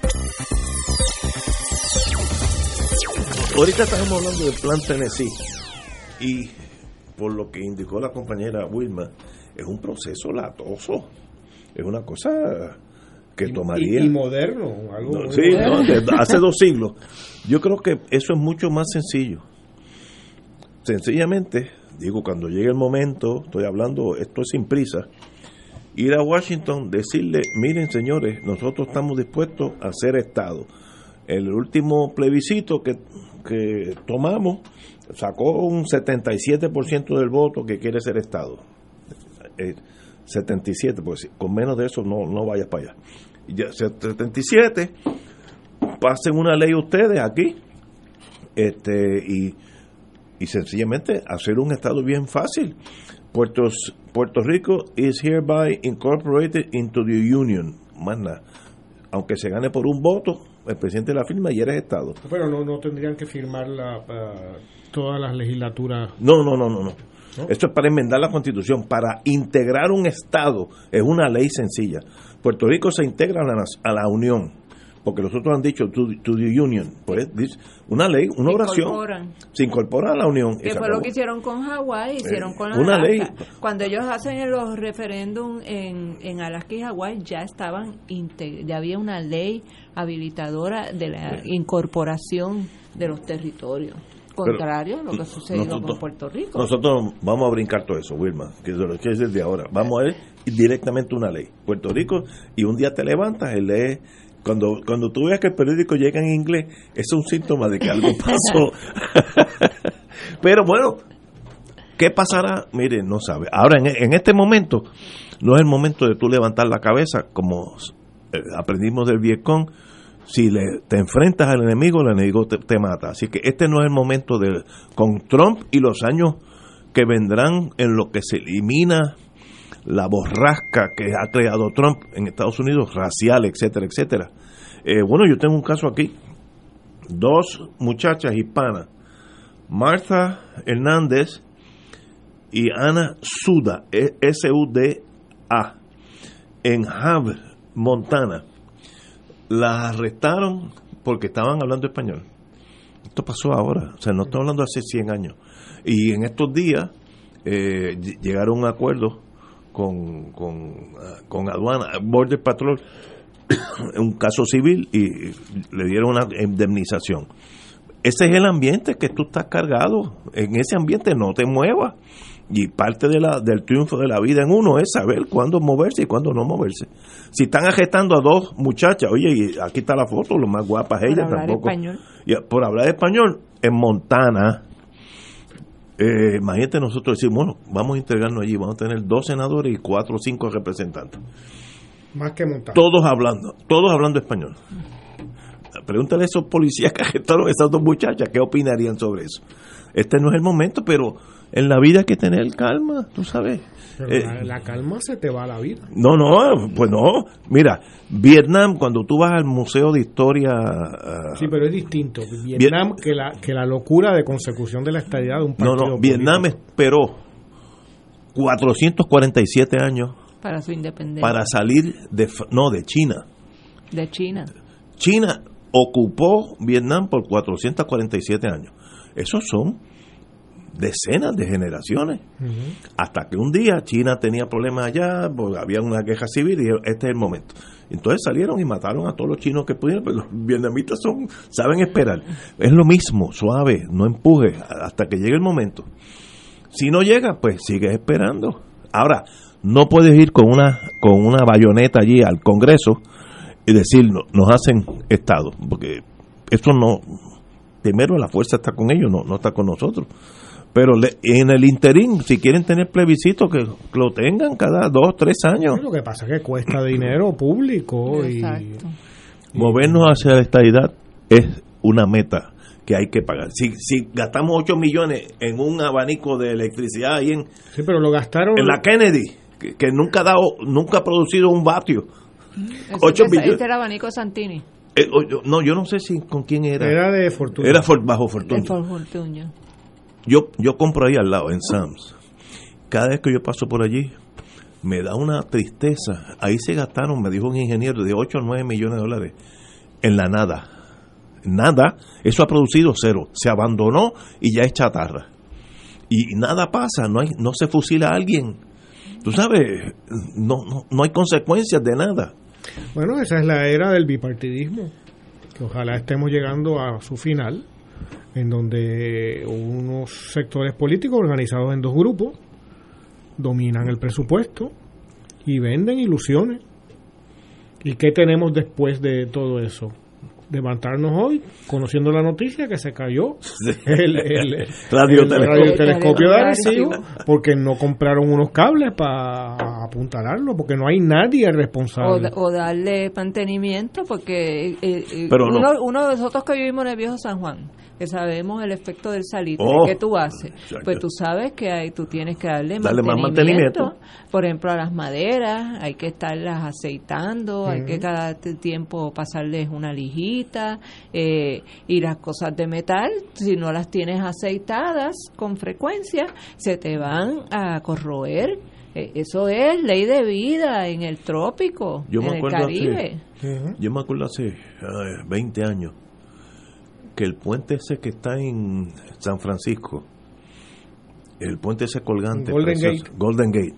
Ahorita estamos hablando del plan Tennessee y por lo que indicó la compañera Wilma, es un proceso latoso, es una cosa que tomaría... Y, y moderno, algo No, sí, no, hace dos siglos. Yo creo que eso es mucho más sencillo. Sencillamente, digo, cuando llegue el momento, estoy hablando, esto es sin prisa, ir a Washington, decirle, miren señores, nosotros estamos dispuestos a ser Estado. El último plebiscito que, que tomamos sacó un 77% del voto que quiere ser Estado. Eh, 77, pues con menos de eso no, no vayas para allá. Ya, 77, pasen una ley ustedes aquí este y, y sencillamente hacer un Estado bien fácil. Puerto, Puerto Rico is hereby incorporated into the Union. Más nada. Aunque se gane por un voto, el presidente la firma y eres Estado. Pero no, no tendrían que firmar la, todas las legislaturas. No, no, no, no, no. Esto es para enmendar la constitución, para integrar un Estado. Es una ley sencilla. Puerto Rico se integra a la, a la Unión, porque los otros han dicho to, to the Union. Pues dice, una ley, una Se oración. incorporan. Se incorpora a la Unión. Que fue lo que hicieron con Hawái, hicieron Eh, con una Alaska. ley. Cuando ellos hacen los referéndum en, en Alaska y Hawái, ya estaban, ya había una ley habilitadora de la incorporación de los territorios. Contrario a lo que sucedió con nosotros- Puerto Rico. Nosotros vamos a brincar todo eso, Wilma, que es lo que es desde ahora. Vamos a ver directamente una ley. Puerto Rico, y un día te levantas y lees. Cuando, cuando tú veas que el periódico llega en inglés, eso es un síntoma de que algo pasó. Pero bueno, ¿qué pasará? Mire, no sabe. Ahora, en, en este momento, no es el momento de tú levantar la cabeza, como eh, aprendimos del Vietcong. Si le, te enfrentas al enemigo, el enemigo te, te mata. Así que este no es el momento de. Con Trump y los años que vendrán en lo que se elimina la borrasca que ha creado Trump en Estados Unidos, racial, etcétera, etcétera. Eh, bueno, yo tengo un caso aquí. Dos muchachas hispanas, Martha Hernández y Ana Suda, E- S-U-D-A, en Havre, Montana. Las arrestaron porque estaban hablando español. Esto pasó ahora, o sea, no estamos hablando hace 100 años. Y en estos días eh, ll- llegaron a un acuerdo con, con, ah, con aduana, Border Patrol, un caso civil y le dieron una indemnización. Ese es el ambiente que tú estás cargado. En ese ambiente no te muevas. Y parte de la, del triunfo de la vida en uno es saber cuándo moverse y cuándo no moverse. Si están agestando a dos muchachas, oye, y aquí está la foto, lo más guapas Por ellas hablar tampoco. español. Y por hablar español, en Montana, eh, imagínate nosotros decir, bueno, vamos a integrarnos allí, vamos a tener dos senadores y cuatro o cinco representantes. Más que montar. Todos hablando, todos hablando español. Pregúntale a esos policías que arrestaron a esas dos muchachas, ¿qué opinarían sobre eso? Este no es el momento, pero en la vida hay que tener calma, tú sabes. Pero Eh, la, la calma se te va a la vida. no, no, pues no. Mira, Vietnam, cuando tú vas al Museo de Historia... ah, Sí, pero es distinto. Vietnam que la que la locura de consecución de la estabilidad de un no, partido. no, Vietnam esperó 447 años para su independencia para salir de, no, de China. de China. China ocupó Vietnam por 447 años. Esos son decenas de generaciones. Hasta que un día China tenía problemas allá, porque había una guerra civil y este es el momento. Entonces salieron y mataron a todos los chinos que pudieron, pero los vietnamitas son, saben esperar. Es lo mismo, suave, no empuje hasta que llegue el momento. Si no llega, pues sigue esperando. Ahora, no puedes ir con una con una bayoneta allí al Congreso y decir, "No- nos hacen Estado, porque eso no, primero la fuerza está con ellos, no, no está con nosotros. Pero le- en el interín, si quieren tener plebiscito, que lo tengan cada dos, tres años. Lo que pasa es que cuesta dinero público y Movernos hacia la estabilidad es una meta que hay que pagar. Si, si gastamos 8 millones en un abanico de electricidad ahí en, Sí, pero lo gastaron. en la Kennedy, que, que nunca ha dado, nunca ha producido un vatio. Ese- 8 ese- millones. Este era abanico Santini. Eh, o- yo- no, yo no sé si con quién era. Era de Fortuna. Era for- bajo De fortuna. Yo, yo compro ahí al lado, en Sam's. Cada vez que yo paso por allí, me da una tristeza. Ahí se gastaron, me dijo un ingeniero, de 8 o 9 millones de dólares en la nada. Nada, eso ha producido cero. Se abandonó y ya es chatarra. Y nada pasa, no, hay, no se fusila a alguien. Tú sabes, no, no, no hay consecuencias de nada. Bueno, esa es la era del bipartidismo, que ojalá estemos llegando a su final, en donde unos sectores políticos organizados en dos grupos dominan el presupuesto y venden ilusiones. ¿Y qué tenemos después de todo eso? Levantarnos hoy conociendo la noticia que se cayó el, el- el Radiotelescopio. radiotelescopio de Arecibo porque no compraron unos cables para apuntalarlo, porque no hay nadie responsable. o darle mantenimiento, porque eh, eh, no. uno de nosotros que vivimos en el viejo San Juan, que sabemos el efecto del salitre, Oh. ¿qué tú haces? Exacto. Pues tú sabes que hay, tú tienes que darle, Darle más mantenimiento. Por ejemplo, a las maderas, hay que estarlas aceitando, hay que cada tiempo pasarles una lijita, eh, y las cosas de metal, si no las tienes aceitadas con frecuencia, se te van a corroer. Eh, Eso es ley de vida en el trópico, Yo en me el Caribe. hace, yo me acuerdo hace ay, 20 años que el puente ese que está en San Francisco, el puente ese colgante, Golden precioso, Gate. Golden Gate,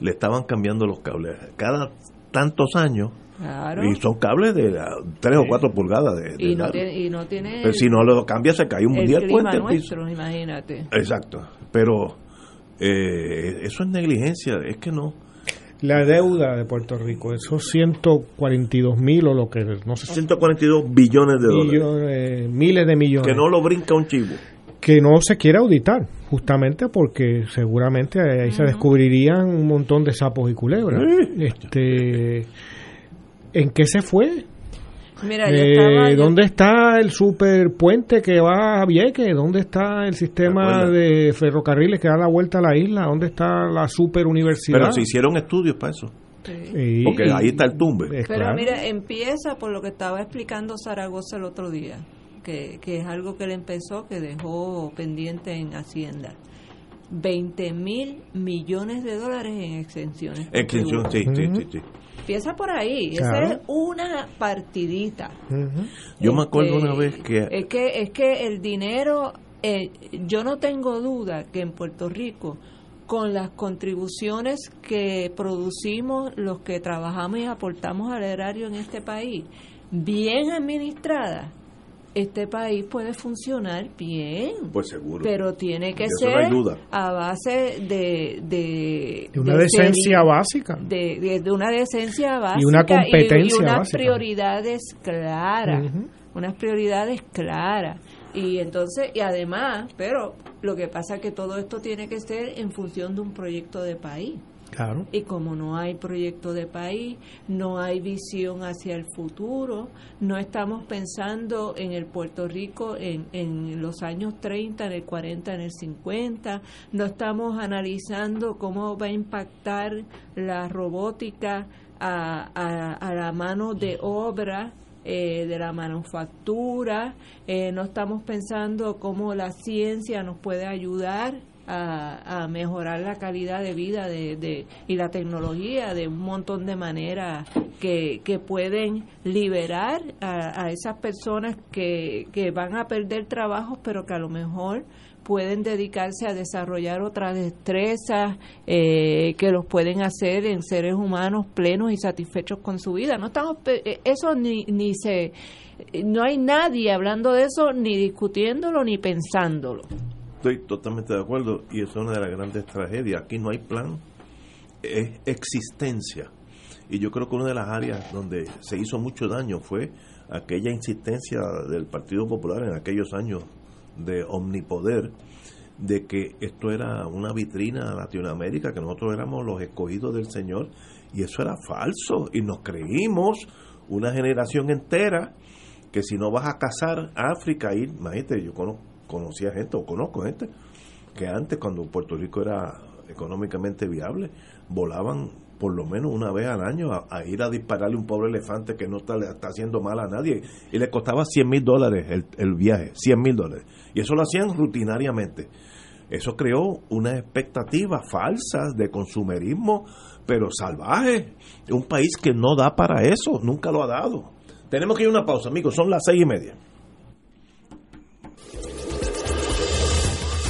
le estaban cambiando los cables cada tantos años Claro. y son cables de 3 o 4 pulgadas de, de Y no, tiene, y no tiene Pero si no lo cambia se cae un el día el clima puente nuestro, imagínate. Exacto, pero eh, eso es negligencia, es que no. La deuda de Puerto Rico, esos 142 mil o lo que no sé, 142 billones de dólares. millones, miles de millones Que no lo brinca un chivo. que no se quiere auditar, justamente porque seguramente ahí se descubrirían un montón de sapos y culebras. Este, ¿En qué se fue? Mira, yo Eh, estaba... yo- ¿Dónde está el superpuente que va a Vieques? ¿Dónde está el sistema de ferrocarriles que da la vuelta a la isla? ¿Dónde está la superuniversidad? Pero se hicieron estudios para eso. Sí, Porque y- ahí está el tumbe. Eh, Pero claro. mira, empieza por lo que estaba explicando Zaragoza el otro día, que, que es algo que él empezó, que dejó pendiente en Hacienda. 20 mil millones de dólares en exenciones. Extensión, sí, sí, sí, sí. Empieza por ahí, Claro. esa es una partidita. Yo me acuerdo Este, una vez que Es que, es que el dinero, eh, yo no tengo duda que en Puerto Rico, con las contribuciones que producimos los que trabajamos y aportamos al erario en este país, bien administradas, este país puede funcionar bien. Pues seguro. Pero tiene que ser no hay duda. a base de... De, De una decencia básica. De, de- de una decencia básica. Y una competencia y, unas básica. prioridades claras. Unas prioridades claras. Y entonces, y además, pero lo que pasa es que todo esto tiene que ser en función de un proyecto de país. Y como no hay proyecto de país, no hay visión hacia el futuro, no estamos pensando en el Puerto Rico en, en los años 30, en el 40, en el 50, no estamos analizando cómo va a impactar la robótica a, a, a la mano de obra eh, de la manufactura, eh, no estamos pensando cómo la ciencia nos puede ayudar a, mejorar la calidad de vida de, de- y la tecnología de un montón de maneras que, que pueden liberar a, a esas personas que, que van a perder trabajos, pero que a lo mejor pueden dedicarse a desarrollar otras destrezas eh, que los pueden hacer en seres humanos plenos y satisfechos con su vida. No estamos eh, eso ni, ni se no hay nadie hablando de eso ni discutiéndolo ni pensándolo. Estoy totalmente de acuerdo y es una de las grandes tragedias. Aquí no hay plan, es existencia. Y yo creo que una de las áreas donde se hizo mucho daño fue aquella insistencia del Partido Popular en aquellos años de omnipoder, de que esto era una vitrina a Latinoamérica, que nosotros éramos los escogidos del Señor, y eso era falso, y nos creímos una generación entera que si no vas a cazar África, ir, imagínate, yo conozco, conocía gente, o conozco gente, que antes cuando Puerto Rico era económicamente viable, volaban por lo menos una vez al año a, ir a dispararle un pobre elefante que no está, está haciendo mal a nadie y le costaba 100 mil dólares el, el viaje, 100 mil dólares. Y eso lo hacían rutinariamente. Eso creó una expectativa falsa de consumerismo, pero salvaje. Un país que no da para eso, nunca lo ha dado. Tenemos que ir a una pausa, amigos, son las seis y media.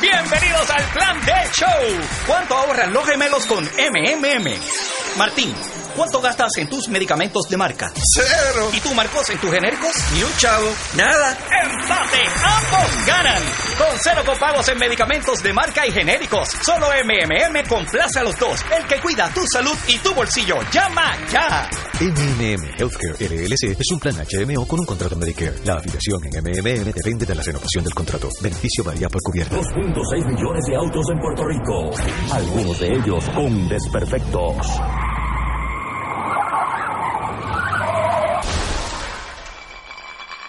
Bienvenidos al Plan de Show. ¿Cuánto ahorran los gemelos con MMM? Martín, ¿cuánto gastas en tus medicamentos de marca? Cero. ¿Y tú, Marcos, en tus genéricos? Ni un chavo. Nada. ¡Empate! ¡Ambos ganan! Con cero copagos en medicamentos de marca y genéricos. Solo MMM complace a los dos. El que cuida tu salud y tu bolsillo. ¡Llama ya! MMM Healthcare LLC es un plan HMO con un contrato Medicare. La afiliación en MMM depende de la renovación del contrato. Beneficio varía por cubierta. 2.6 millones de autos en Puerto Rico. Algunos de ellos con desperfectos.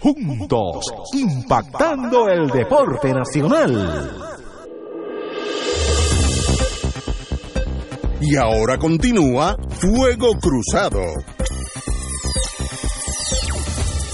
Juntos, impactando el deporte nacional. Y ahora continúa Fuego Cruzado.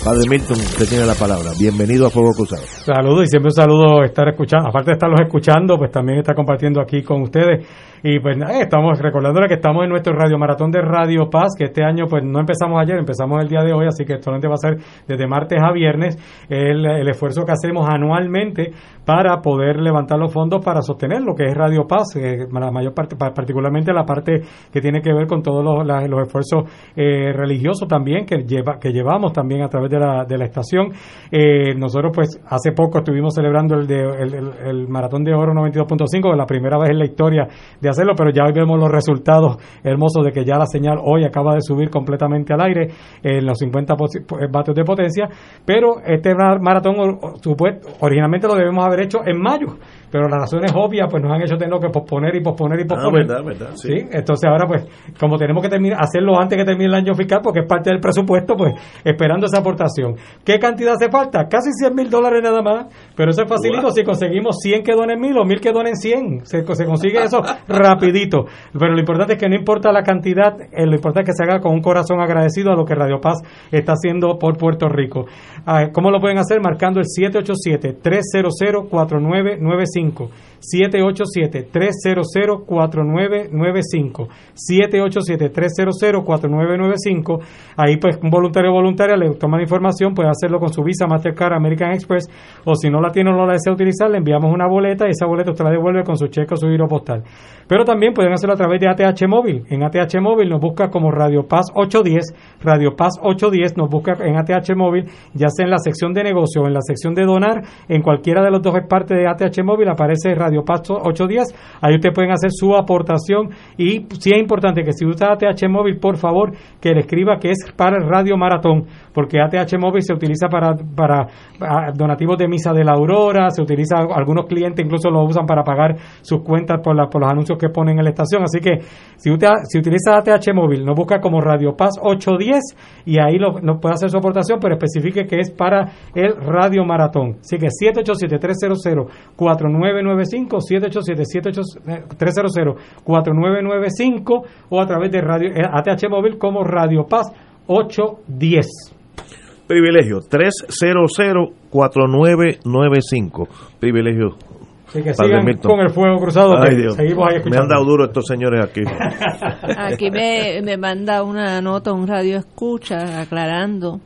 Padre Milton, usted tiene la palabra. Bienvenido a Fuego Cruzado. Saludos y siempre un saludo estar escuchando. Aparte de estarlos escuchando, pues también está compartiendo aquí con ustedes. Y pues nada, estamos recordándole que estamos en nuestro Radio Maratón de Radio Paz, que este año pues no empezamos ayer, empezamos el día de hoy, así que solamente va a ser desde martes a viernes el, el esfuerzo que hacemos anualmente para poder levantar los fondos para sostener lo que es Radio Paz, eh, la mayor parte, particularmente la parte que tiene que ver con todos los, los esfuerzos eh, religiosos también que lleva que llevamos también a través de la, de la estación. Eh, nosotros pues hace poco estuvimos celebrando el, de, el, el Maratón de Oro 92.5, la primera vez en la historia de hacerlo, pero ya hoy vemos los resultados hermosos de que ya la señal hoy acaba de subir completamente al aire en los 50 vatios de potencia, pero este maratón originalmente lo debemos haber hecho en mayo, pero las razones obvias pues nos han hecho tener que posponer y posponer y posponer. Ah, verdad, verdad, sí. ¿Sí? Entonces ahora pues como tenemos que terminar hacerlo antes que termine el año fiscal porque es parte del presupuesto, pues esperando esa aportación. ¿Qué cantidad hace falta? Casi 100 mil dólares nada más, pero eso es facilito wow. si conseguimos 100 que donen mil o mil que donen 100, se, se consigue eso rapidito. Pero lo importante es que no importa la cantidad, eh, lo importante es que se haga con un corazón agradecido a lo que Radio Paz está haciendo por Puerto Rico. Ah, ¿Cómo lo pueden hacer? Marcando el 787-300-4995. 787-300-4995. 787-300-4995. Ahí pues un voluntario o voluntaria le toman información, puede hacerlo con su Visa, Mastercard, American Express o si no la tiene o no la desea utilizar, le enviamos una boleta y esa boleta usted la devuelve con su cheque o su giro postal. Pero también pueden hacerlo a través de ATH Móvil. En ATH Móvil nos busca como Radio Paz 810. Radio Paz 810 nos busca en ATH Móvil, ya sea en la sección de negocio o en la sección de donar, en cualquiera de los dos partes de ATH Móvil aparece Radio Pasto 810, ahí ustedes pueden hacer su aportación. Y sí es importante que si usa ATH móvil, por favor, que le escriba que es para el Radio Maratón, porque ATH móvil se utiliza para, para, donativos de misa de la aurora, se utiliza, algunos clientes incluso lo usan para pagar sus cuentas por, la, por los anuncios que ponen en la estación, así que si usted si utiliza ATH móvil, nos busca como Radio Paz 810 y ahí lo, nos puede hacer su aportación, pero especifique que es para el Radio Maratón. Así que 787-300-4995, 787-300-4995 o a través de radio eh, ATH móvil como Radio Paz 810. Privilegio 300-4995. Privilegio. Así que Padre sigan Milton. con el fuego cruzado. Ay, Dios. seguimos ahí Me han dado duro estos señores aquí. Aquí me, me manda una nota un radio escucha aclarando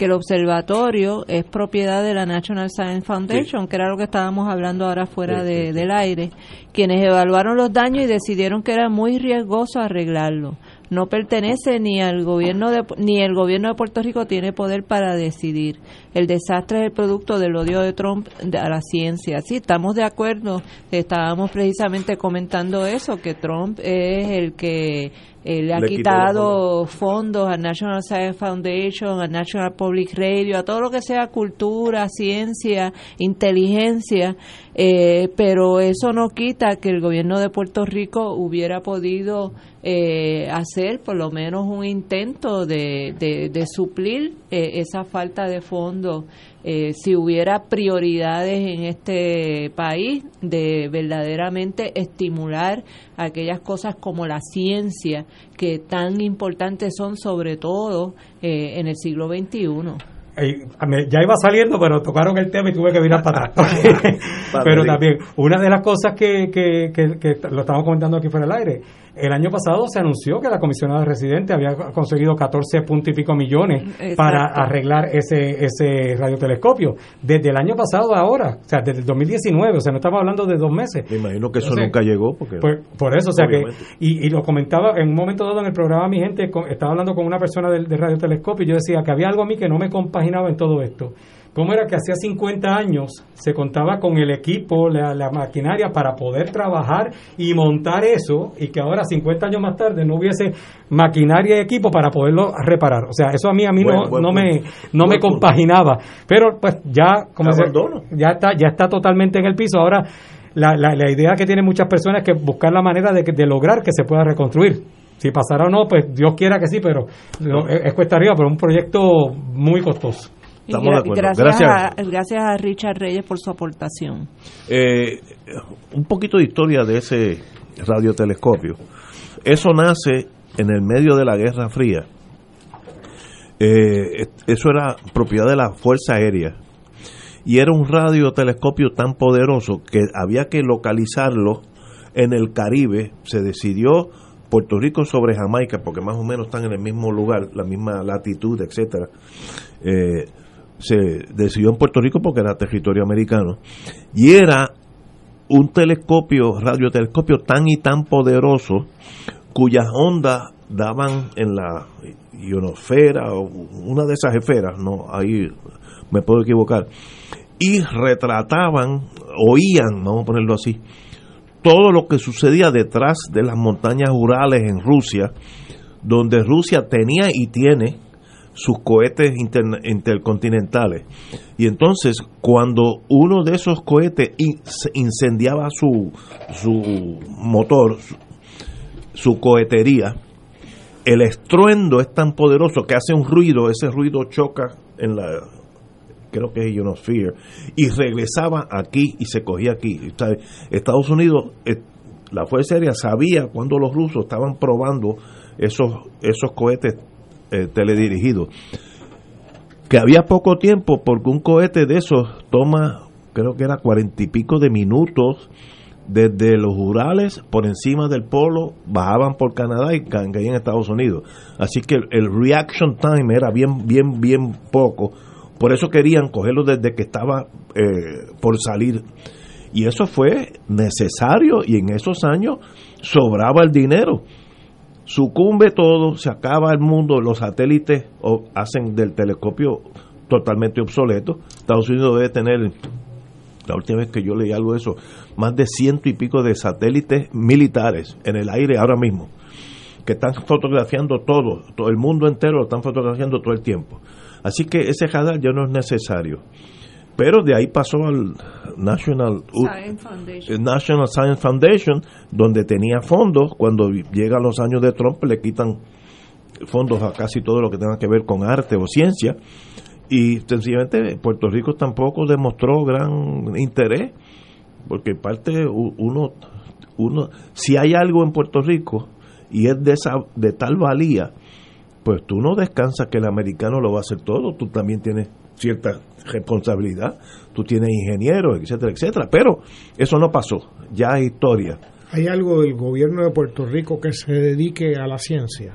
que el observatorio es propiedad de la National Science Foundation, que era lo que estábamos hablando ahora fuera de- del aire, quienes evaluaron los daños y decidieron que era muy riesgoso arreglarlo. No pertenece ni al gobierno de, ni el gobierno de Puerto Rico tiene poder para decidir. El desastre es el producto del odio de Trump a la ciencia. Sí, estamos de acuerdo. Estábamos precisamente comentando eso, que Trump es el que eh, le ha Le quitado fondos al National Science Foundation, al National Public Radio, a todo lo que sea cultura, ciencia, inteligencia, eh, pero eso no quita que el gobierno de Puerto Rico hubiera podido eh, hacer por lo menos un intento de, de, de suplir eh, esa falta de fondos eh, si hubiera prioridades en este país de verdaderamente estimular aquellas cosas como la ciencia que tan importantes son sobre todo eh, en el siglo XXI. Ya iba saliendo, pero tocaron el tema y tuve que mirar para atrás. pero también, una de las cosas que, que, que, que lo estamos comentando aquí fuera del aire, el año pasado se anunció que la comisionada residente había conseguido 14 puntos y pico millones Exacto. para arreglar ese, ese radiotelescopio. Desde el año pasado a ahora, o sea, desde el 2019, o sea, no estamos hablando de dos meses. Me imagino que eso Entonces, nunca llegó. Porque, Pues, por eso, o sea Obviamente. que, y, y lo comentaba en un momento dado en el programa, mi gente, con- estaba hablando con una persona del, de Radio Telescopio y yo decía que había algo a mí que no me compaginaba en todo esto. ¿Cómo era que hacía 50 años se contaba con el equipo, la, la maquinaria para poder trabajar y montar eso y que ahora 50 años más tarde no hubiese maquinaria y equipo para poderlo reparar? O sea, eso a mí a mí Buen- no, no me no me Buen compaginaba. Pero pues ya como se- ya está ya está totalmente en el piso. Ahora la, la, la idea que tienen muchas personas es que buscar la manera de, de lograr que se pueda reconstruir. Si pasará o no, pues Dios quiera que sí, pero lo- es, es cuesta arriba, pero un proyecto muy costoso. Gra- gracias, A, gracias a Richard Reyes por su aportación. Eh, un poquito de historia de ese radiotelescopio. Eso nace en el medio de la Guerra Fría. Eh, eso era propiedad de la Fuerza Aérea. Y era un radiotelescopio tan poderoso que había que localizarlo en el Caribe. Se decidió Puerto Rico sobre Jamaica, porque más o menos están en el mismo lugar, la misma latitud, etcétera. Eh, se decidió en Puerto Rico porque era territorio americano. Y era un telescopio, radiotelescopio tan y tan poderoso, cuyas ondas daban en la ionosfera o una de esas esferas, no, ahí me puedo equivocar, y retrataban, oían, vamos a ponerlo así, todo lo que sucedía detrás de las montañas Urales en Rusia, donde Rusia tenía y tiene sus cohetes inter- intercontinentales. Y entonces, cuando uno de esos cohetes incendiaba su, su motor, su, cohetería, el estruendo es tan poderoso que hace un ruido, ese ruido choca en la, creo que es ionosphere, y regresaba aquí y se cogía aquí. Estados Unidos, eh, la Fuerza Aérea sabía cuando los rusos estaban probando esos, esos cohetes eh, teledirigidos, que había poco tiempo porque un cohete de esos toma, creo que era cuarenta y pico de minutos desde los Urales por encima del polo, bajaban por Canadá y ca- caían en Estados Unidos. Así que el, el reaction time era bien, bien, bien poco. Por eso querían cogerlo desde que estaba eh, por salir. Y eso fue necesario y en esos años sobraba el dinero. Sucumbe todo, se acaba el mundo, los satélites hacen del telescopio totalmente obsoleto. Estados Unidos debe tener la última vez que yo leí algo de eso, más de ciento y pico de satélites militares en el aire ahora mismo, que están fotografiando todo, todo el mundo entero lo están fotografiando todo el tiempo. Así que ese radar ya no es necesario. Pero de ahí pasó al National, Science National Science Foundation, donde tenía fondos. Cuando llegan los años de Trump, le quitan fondos a casi todo lo que tenga que ver con arte o ciencia. Y sencillamente Puerto Rico tampoco demostró gran interés, porque parte uno, uno si hay algo en Puerto Rico y es de, esa, de tal valía, pues tú no descansas que el americano lo va a hacer todo, tú también tienes cierta responsabilidad, tú tienes ingenieros, etcétera, etcétera, pero eso no pasó, ya es historia. ¿Hay algo del gobierno de Puerto Rico que se dedique a la ciencia?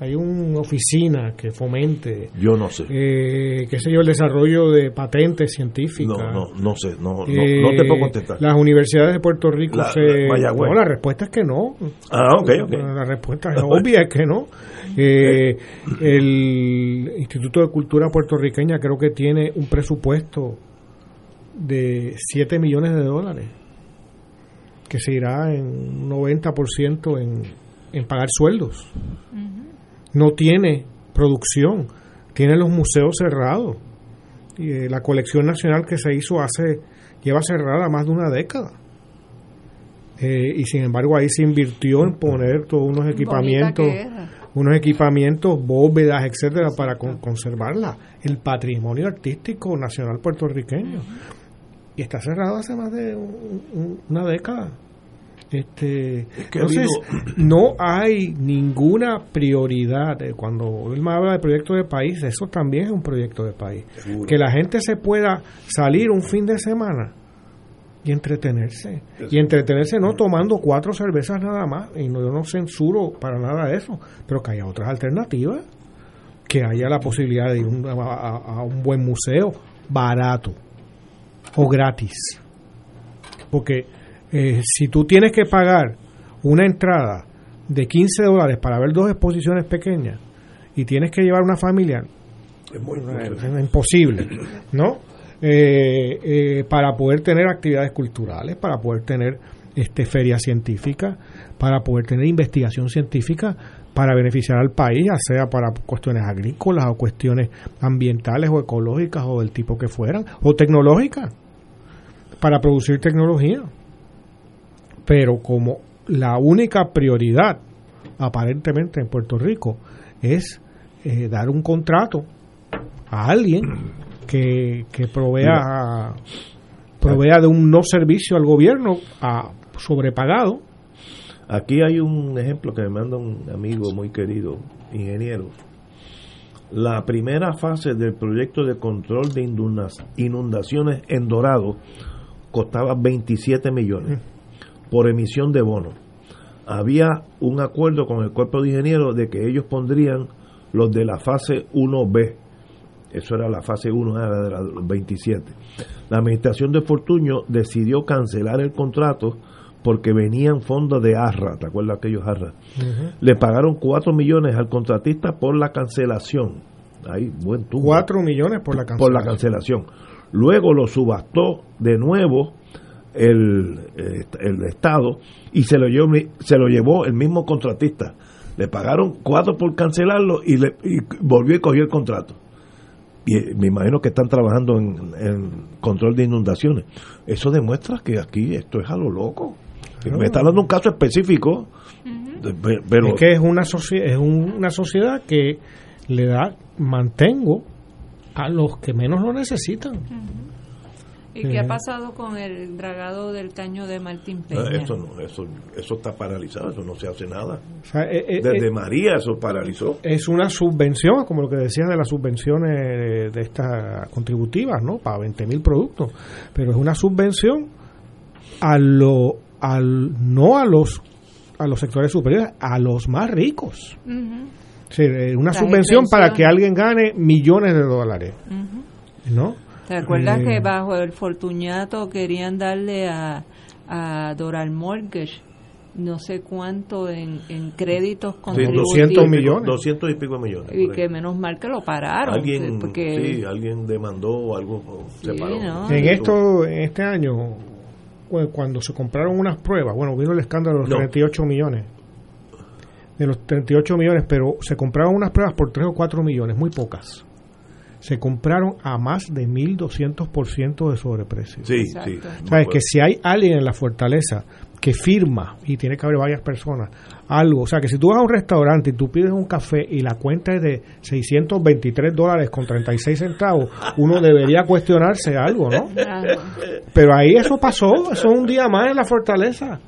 ¿Hay una oficina que fomente, Yo no sé. eh, qué sé yo, el desarrollo de patentes científicas? No, no, no sé, no, Eh, no te puedo contestar. Las universidades de Puerto Rico La- se... la- Mayagüez. no, la respuesta es que no. Ah, ok, ok. La respuesta es obvia, es que no. Eh, el Instituto de Cultura puertorriqueña creo que tiene un presupuesto de 7 millones de dólares que se irá en un 90% en, en pagar sueldos. No tiene producción, tiene los museos cerrados. Y, eh, la colección nacional que se hizo hace lleva cerrada más de una década. Eh, y sin embargo ahí se invirtió en poner todos unos equipamientos, unos equipamientos, bóvedas, etcétera, para con- conservarla, el patrimonio artístico nacional puertorriqueño. Y está cerrado hace más de un- un- una década. Este, que entonces, no hay ninguna prioridad. Eh, Cuando él me habla de proyecto de país, eso también es un proyecto de país. Seguro. Que la gente se pueda salir un fin de semana y entretenerse. Y entretenerse no tomando cuatro cervezas nada más. Y no, yo no censuro para nada eso, pero que haya otras alternativas. Que haya la posibilidad de ir un- a- a un buen museo barato o gratis. Porque eh, si tú tienes que pagar una entrada de 15 dólares para ver dos exposiciones pequeñas y tienes que llevar una familia, es imposible, ¿no? Eh, eh, para poder tener actividades culturales, para poder tener este ferias científicas, para poder tener investigación científica para beneficiar al país, ya sea para cuestiones agrícolas o cuestiones ambientales o ecológicas o del tipo que fueran, o tecnológicas, para producir tecnología. Pero como la única prioridad aparentemente en Puerto Rico es eh, dar un contrato a alguien que, que provea provea de un no servicio al gobierno a sobrepagado. Aquí hay un ejemplo que me manda un amigo muy querido, ingeniero. La primera fase del proyecto de control de inundaciones en Dorado costaba 27 millones por emisión de bonos. Había un acuerdo con el cuerpo de ingenieros de que ellos pondrían los de la fase 1B. Eso era la fase 1, era de los 27. La administración de Fortuño decidió cancelar el contrato porque venían fondos de ARRA, ¿te acuerdas aquellos ARRA? Le pagaron 4 millones al contratista por la cancelación. Ahí, buen tubo. 4 millones por la Por la cancelación. cancelación. Luego lo subastó de nuevo el, eh, el Estado y se lo, llevó, se lo llevó el mismo contratista. Le pagaron 4 por cancelarlo y, le, y volvió y cogió el contrato. Y eh, me imagino que están trabajando en, en control de inundaciones. Eso demuestra que aquí esto es a lo loco. Claro. Me está dando un caso específico, pe- pero es que es una, es un- una sociedad que le da mantengo a los que menos lo necesitan. ¿Y qué ha pasado con el dragado del caño de Martín Peña? Ah, eso, no, eso, eso está paralizado, eso no se hace nada. O sea, eh, eh, Desde eh, María eso paralizó. es una subvención, como lo que decías de las subvenciones de estas contributivas, ¿no? Para 20 mil productos. Pero es una subvención a lo, al, no a los, a los sectores superiores, a los más ricos. Sí, eh, una subvención para que alguien gane millones de dólares. ¿no? ¿Te acuerdas Eh, que bajo el fortuñato querían darle a, a Doral Mortgage no sé cuánto en, en créditos Sí, contributivos. 200 millones. 200 y pico millones. Y que menos mal que lo pararon. Alguien, porque sí, alguien demandó o algo o se paró. ¿no? En esto, en este año, cu- cuando se compraron unas pruebas, bueno, vino el escándalo de los No. 38 millones. De los 38 millones, pero se compraron unas pruebas por 3 o 4 millones, muy pocas. Se compraron a más de 1.200% de sobreprecio. Sí, Exacto. sí. ¿Sabes? Que si hay alguien en la fortaleza que firma, y tiene que haber varias personas, algo, o sea, que si tú vas a un restaurante y tú pides un café y la cuenta es de 623 dólares con 36 centavos, uno debería cuestionarse algo, ¿no? Pero ahí eso pasó, eso es un día más en la fortaleza.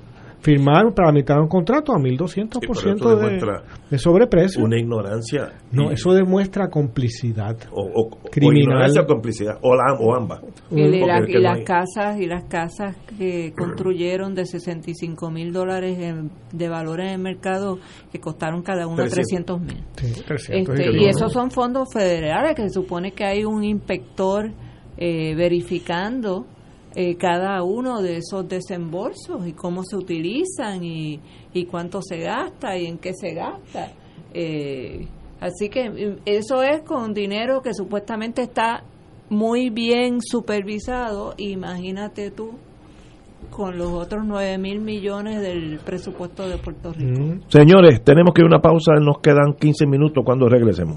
Firmaron para mitad un contrato a 1200% Sí, de, de sobreprecio. Una ignorancia. No, y- eso demuestra complicidad o, o- o criminal. ignorancia o complicidad, o, la, o ambas. Y, la- y no las hay- casas y las casas que construyeron de 65 mil dólares en- de valor en el mercado que costaron cada una 300. 300 mil. Sí, 300 Este, y esos son fondos federales que se supone que hay un inspector eh, verificando eh, cada uno de esos desembolsos y cómo se utilizan y, y cuánto se gasta y en qué se gasta. Eh, así que eh, eso es con dinero que supuestamente está muy bien supervisado. Imagínate tú con los otros 9 mil millones del presupuesto de Puerto Rico. Señores, tenemos que ir a una pausa, nos quedan 15 minutos cuando regresemos.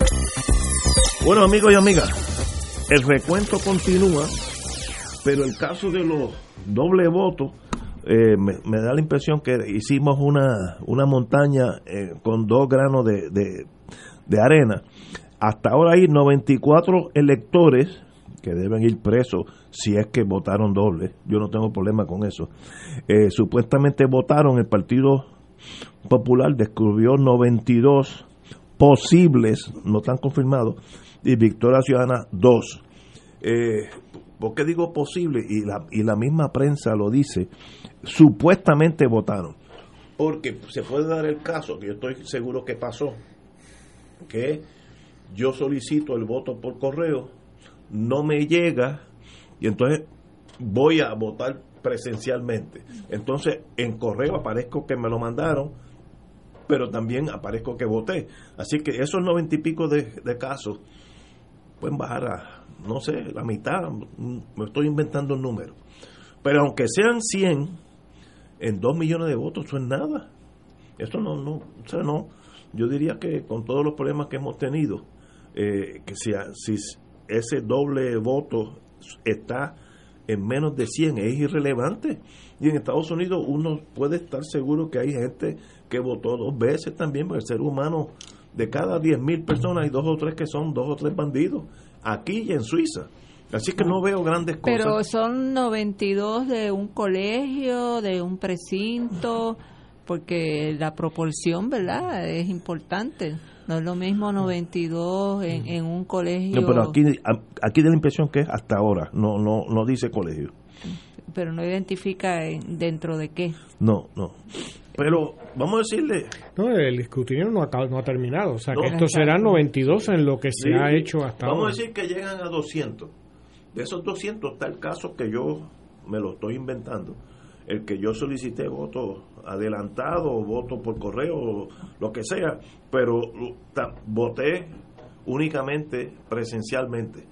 Bueno, amigos y amigas, el recuento continúa, pero el caso de los doble votos, eh, me, da la impresión que hicimos una, una montaña eh, con dos granos de, de- arena. Hasta ahora hay 94 electores que deben ir presos si es que votaron doble. Yo no tengo problema con eso. Eh, supuestamente votaron, el Partido Popular descubrió 92 posibles, no están confirmados, y Victoria Ciudadana 2. Eh, ¿Por qué digo posible? Y la, y la misma prensa lo dice. Supuestamente votaron. Porque se puede dar el caso, que yo estoy seguro que pasó, que yo solicito el voto por correo, no me llega, y entonces voy a votar presencialmente. Entonces en correo aparezco que me lo mandaron, pero también aparezco que voté. Así que esos noventa y pico de, de casos pueden bajar a, no sé, la mitad, me estoy inventando un número. Pero aunque sean 100, en dos millones de votos, eso es nada. Eso no, no, o sea, no. Yo diría que con todos los problemas que hemos tenido, eh, que si, si ese doble voto está en menos de 100 es irrelevante. Y en Estados Unidos uno puede estar seguro que hay gente que votó dos veces también, porque el ser humano, de cada 10.000 personas hay dos o tres que son dos o tres bandidos, aquí y en Suiza. Así que no veo grandes cosas. Pero son 92 de un colegio, de un precinto, porque la proporción, ¿verdad? Es importante. No es lo mismo 92 en, en un colegio. No, pero aquí, aquí da la impresión que es hasta ahora, no, no, no dice colegio. Pero no identifica en- dentro de qué. No, no. Pero vamos a decirle, No, el escrutinio no ha, no ha terminado. O sea, No. que estos serán 92 en lo que se Sí, ha hecho hasta Vamos ahora. a decir que llegan a 200. De esos 200 está el caso que yo me lo estoy inventando. El que yo solicité voto adelantado, o voto por correo, o lo que sea, pero ta- voté únicamente presencialmente.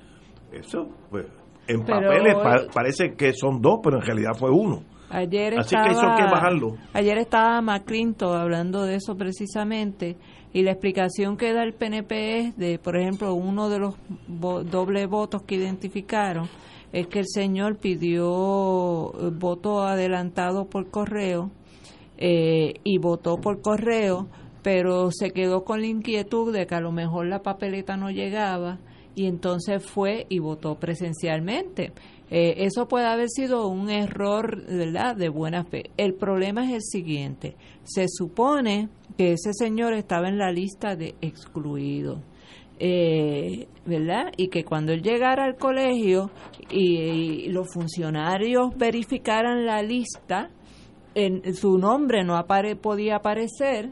Eso, pues, en Pero papeles pa- parece que son dos, pero en realidad fue uno. Ayer Así estaba, que eso hay que bajarlo. Ayer estaba McClinton hablando de eso precisamente y la explicación que da el PNP es de, por ejemplo, uno de los vo- doble votos que identificaron es que el señor pidió eh, voto adelantado por correo eh, y votó por correo, pero se quedó con la inquietud de que a lo mejor la papeleta no llegaba y entonces fue y votó presencialmente. Eh, eso puede haber sido un error, ¿verdad?, de buena fe. El problema es el siguiente. Se supone que ese señor estaba en la lista de excluidos. Eh, ¿verdad? Y que cuando él llegara al colegio y, y los funcionarios verificaran la lista, en, su nombre no apare, podía aparecer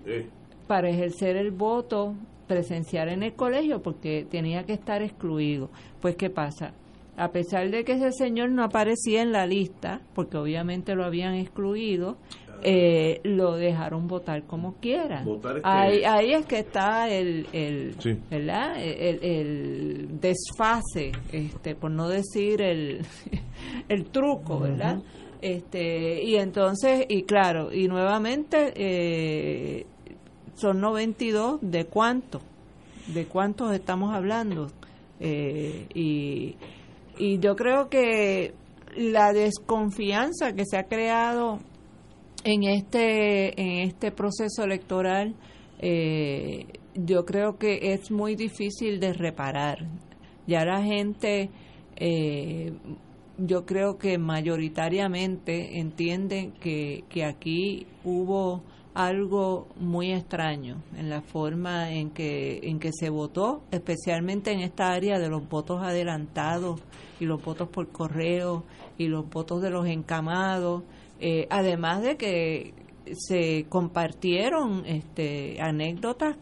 para ejercer el voto presencial en el colegio porque tenía que estar excluido. Pues, ¿qué pasa? A pesar de que ese señor no aparecía en la lista, porque obviamente lo habían excluido, eh, lo dejaron votar como quiera. Votar este- ahí, ahí es que está el, el, Sí. ¿verdad? El, el desfase, este, por no decir el, el truco, ¿verdad? Este, y entonces, y claro, y nuevamente eh, son 92, ¿de cuánto? ¿De cuántos estamos hablando? Eh, y, y yo creo que la desconfianza que se ha creado en este en este proceso electoral eh, yo creo que es muy difícil de reparar. Ya la gente eh, yo creo que mayoritariamente entienden que, que aquí hubo algo muy extraño en la forma en que en que se votó, especialmente en esta área de los votos adelantados y los votos por correo y los votos de los encamados, eh, además de que se compartieron este, anécdotas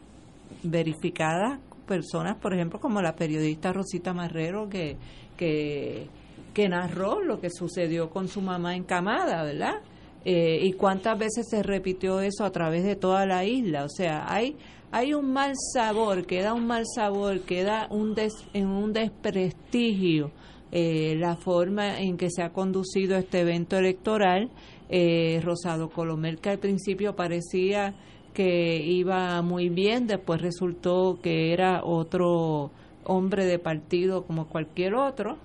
verificadas personas, por ejemplo, como la periodista Rosita Marrero que que, que narró lo que sucedió con su mamá encamada, ¿verdad? Eh, y cuántas veces se repitió eso a través de toda la isla. O sea, hay, hay un mal sabor, queda un mal sabor, queda un des, en un desprestigio eh, la forma en que se ha conducido este evento electoral. Eh, Rosado Colomel, que al principio parecía que iba muy bien, después resultó que era otro hombre de partido como cualquier otro.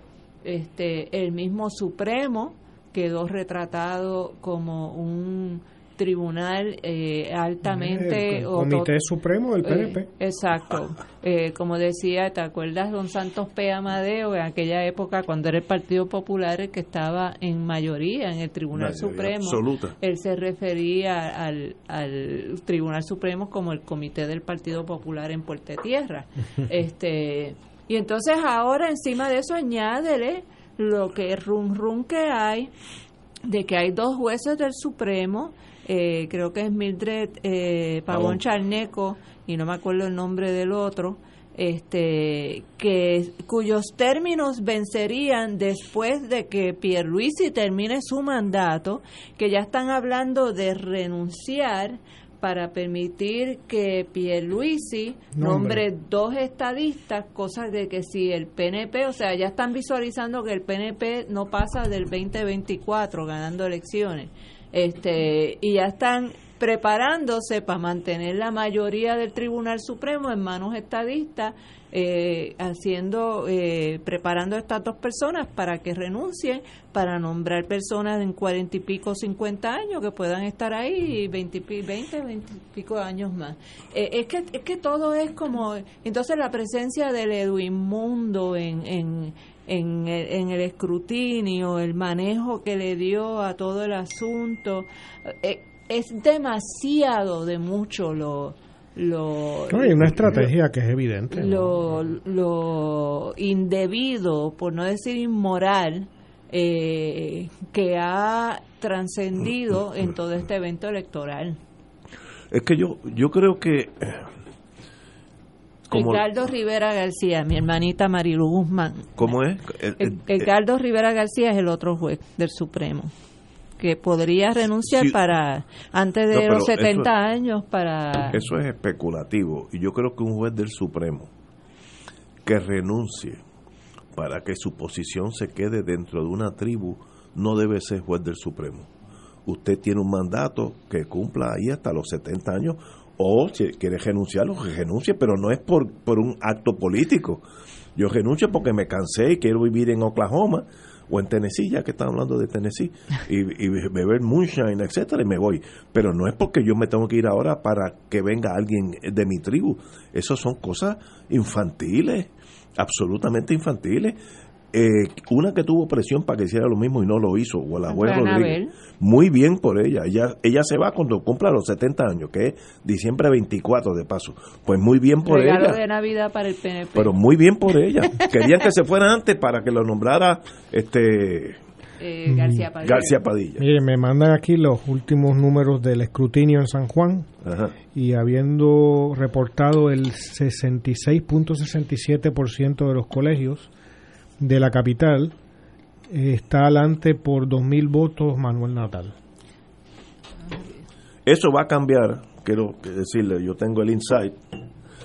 Este, el mismo Supremo quedó retratado como un tribunal eh, altamente El o Comité Supremo del PNP. eh, exacto. Eh, como decía, ¿te acuerdas don Santos P. Amadeo en aquella época cuando era el Partido Popular el que estaba en mayoría en el Tribunal Mayoría Supremo? absoluta. Él se refería al, al Tribunal Supremo como el Comité del Partido Popular en Puerto Tierra. este y entonces ahora encima de eso añádele lo que rum rum que hay de que hay dos jueces del Supremo, eh, creo que es Mildred eh, Pavón Pavón. Charneco y no me acuerdo el nombre del otro, este que cuyos términos vencerían después de que Pierluisi termine su mandato, que ya están hablando de renunciar para permitir que Pierluisi Nombre. nombre dos estadistas, cosa de que si el PNP, o sea, ya están visualizando que el PNP no pasa del 2024 ganando elecciones. este y ya están preparándose para mantener la mayoría del Tribunal Supremo en manos estadistas, eh, haciendo, eh, preparando a estas dos personas para que renuncien, para nombrar personas en cuarenta y pico, cincuenta años que puedan estar ahí veinte, veinte, veinte y pico años más. Eh, es que es que todo es como, entonces la presencia del Edwin Mundo en, en en el, en el escrutinio, el manejo que le dio a todo el asunto, eh, es demasiado de mucho lo lo no, hay una estrategia que es evidente lo, lo indebido por no decir inmoral eh, que ha trascendido en todo este evento electoral es que yo yo creo que como, Edgardo Rivera García, mi hermanita Marilu Guzmán. ¿Cómo es? Edgardo Rivera García es el otro juez del Supremo que podría renunciar para antes de los 70 años para eso es especulativo. Y yo creo que un juez del Supremo que renuncie para que su posición se quede dentro de una tribu no debe ser juez del Supremo. Usted tiene un mandato que cumpla ahí hasta los 70 años o si quiere renunciar, lo que renuncie, pero no es por, por un acto político. Yo renuncio porque me cansé y quiero vivir en Oklahoma o en Tennessee, ya que están hablando de Tennessee, y, y, beber moonshine, etcétera, y me voy. Pero no es porque yo me tengo que ir ahora para que venga alguien de mi tribu. Esas son cosas infantiles, absolutamente infantiles. Eh, una que tuvo presión para que hiciera lo mismo y no lo hizo, o la juez Rodríguez. Muy bien por ella. ella. Ella se va cuando cumpla los 70 años, que es diciembre 24 de paso. Pues muy bien por Regalo ella. de Navidad para el PNP. Pero muy bien por ella. Querían que se fuera antes para que lo nombrara este eh, García Padilla. García Padilla. Mire, me mandan aquí los últimos números del escrutinio en San Juan Ajá. y habiendo reportado el 66.67% de los colegios de la capital, eh, está adelante por 2.000 votos Manuel Natal. Eso va a cambiar, quiero decirle, yo tengo el insight,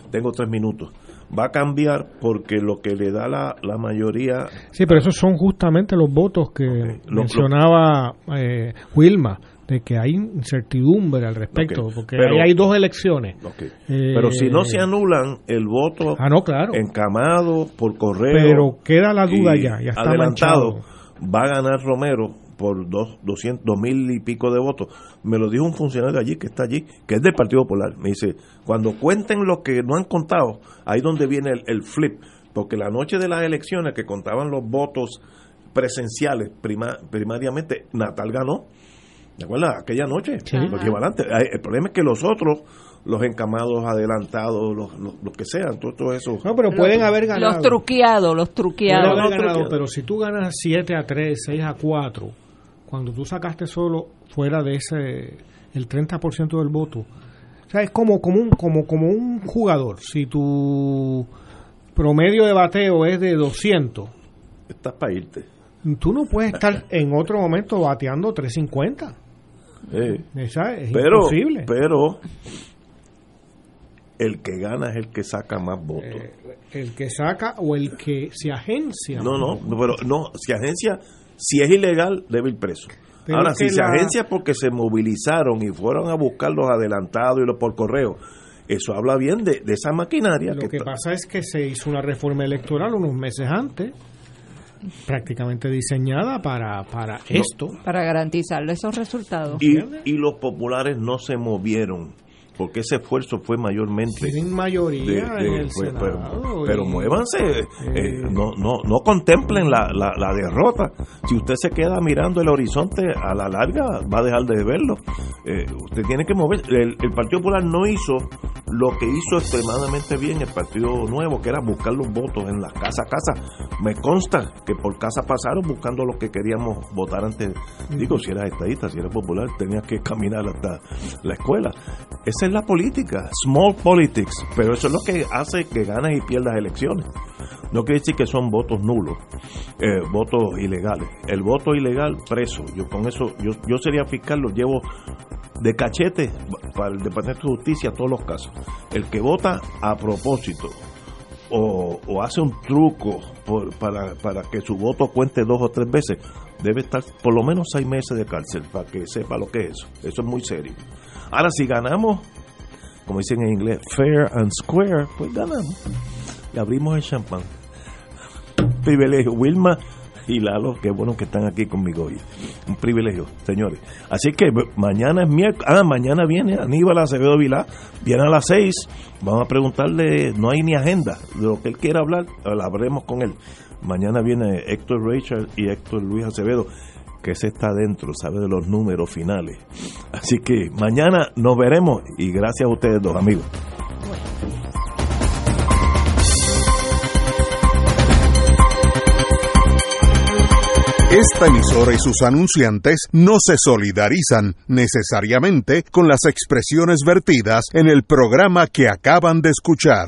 tengo tres minutos. Va a cambiar porque lo que le da la, la mayoría. Sí, pero esos son justamente los votos que mencionaba eh, Wilma, de que hay incertidumbre al respecto, porque pero- ahí hay dos elecciones. Eh, Pero si no se anulan el voto Ah, no, claro. encamado por correo. Pero queda la duda ya, ya está adelantado, manchado. va a ganar Romero por dos, doscientos, dos mil y pico de votos. Me lo dijo un funcionario allí que está allí, que es del Partido Popular. Me dice, cuando cuenten lo que no han contado, ahí donde viene el, el flip. Porque la noche de las elecciones que contaban los votos presenciales prima- primariamente, Natal ganó. ¿De acuerdo? Aquella noche, Sí. los equivalentes. Ay, El problema es que los otros, los encamados adelantados, los, los, los que sean, todo, todo eso. No, pero pueden haber ganado. Los truqueados, los Pueden truqueados. haber no, ganado, truqueado. pero si tú ganas 7 a 3, 6 a 4, cuando tú sacaste solo fuera de ese el 30% del voto, o sea, es como, como, un, como, como un jugador. Si tu promedio de bateo es de 200, Estás para irte. tú no puedes estar en otro momento bateando 350. Eh. Esa es pero, imposible. pero el que gana es el que saca más votos. Eh, el que saca o el que se agencia. no, no, pero no, si agencia, si es ilegal, debe ir preso. Pero Ahora, si se agencia porque se movilizaron y fueron a buscar los adelantados y los por correo, eso habla bien de, de esa maquinaria Lo que, pasa es que se hizo una reforma electoral unos meses antes, prácticamente diseñada para, para esto. Para garantizarle esos resultados. y, y los populares no se movieron porque ese esfuerzo fue mayormente Tienen mayoría de- de- en el fue- Senado. pero, muévanse, eh, no, no, no contemplen la, la, la derrota. Si usted se queda mirando el horizonte a la larga, va a dejar de verlo. Eh, usted tiene que mover. El, el Partido Popular no hizo lo que hizo extremadamente bien el Partido Nuevo, que era buscar los votos en la casa a casa. Me consta que por casa pasaron buscando los que queríamos votar antes. Digo, si eras estadista, si eras popular, tenías que caminar hasta la escuela. Esa es la política, small politics, pero eso es lo que hace que ganas y pierdas elecciones. No quiere decir que son votos nulos, eh, votos ilegales. El voto ilegal, preso. Yo con eso, yo, yo sería fiscal, lo llevo de cachete para el Departamento de Justicia todos los casos. El que vota a propósito o, hace un truco para, para que su voto cuente dos o tres veces, debe estar por lo menos seis meses de cárcel para que sepa lo que es eso. Eso es muy serio. Ahora, si ganamos, como dicen en inglés, fair and square, pues ganamos. Y abrimos el champán. Privilegio. Wilma y Lalo, qué bueno que están aquí conmigo hoy. Un privilegio, señores. Así que mañana es miércoles. Ah, mañana viene Aníbal Acevedo Vilá. Viene a las seis. Vamos a preguntarle, no hay ni agenda de lo que él quiera hablar. Hablaremos con él. Mañana viene Héctor Rachel y Héctor Luis Acevedo, que se está adentro, sabe de los números finales. Así que mañana nos veremos y gracias a ustedes dos amigos. Esta emisora y sus anunciantes no se solidarizan necesariamente con las expresiones vertidas en el programa que acaban de escuchar.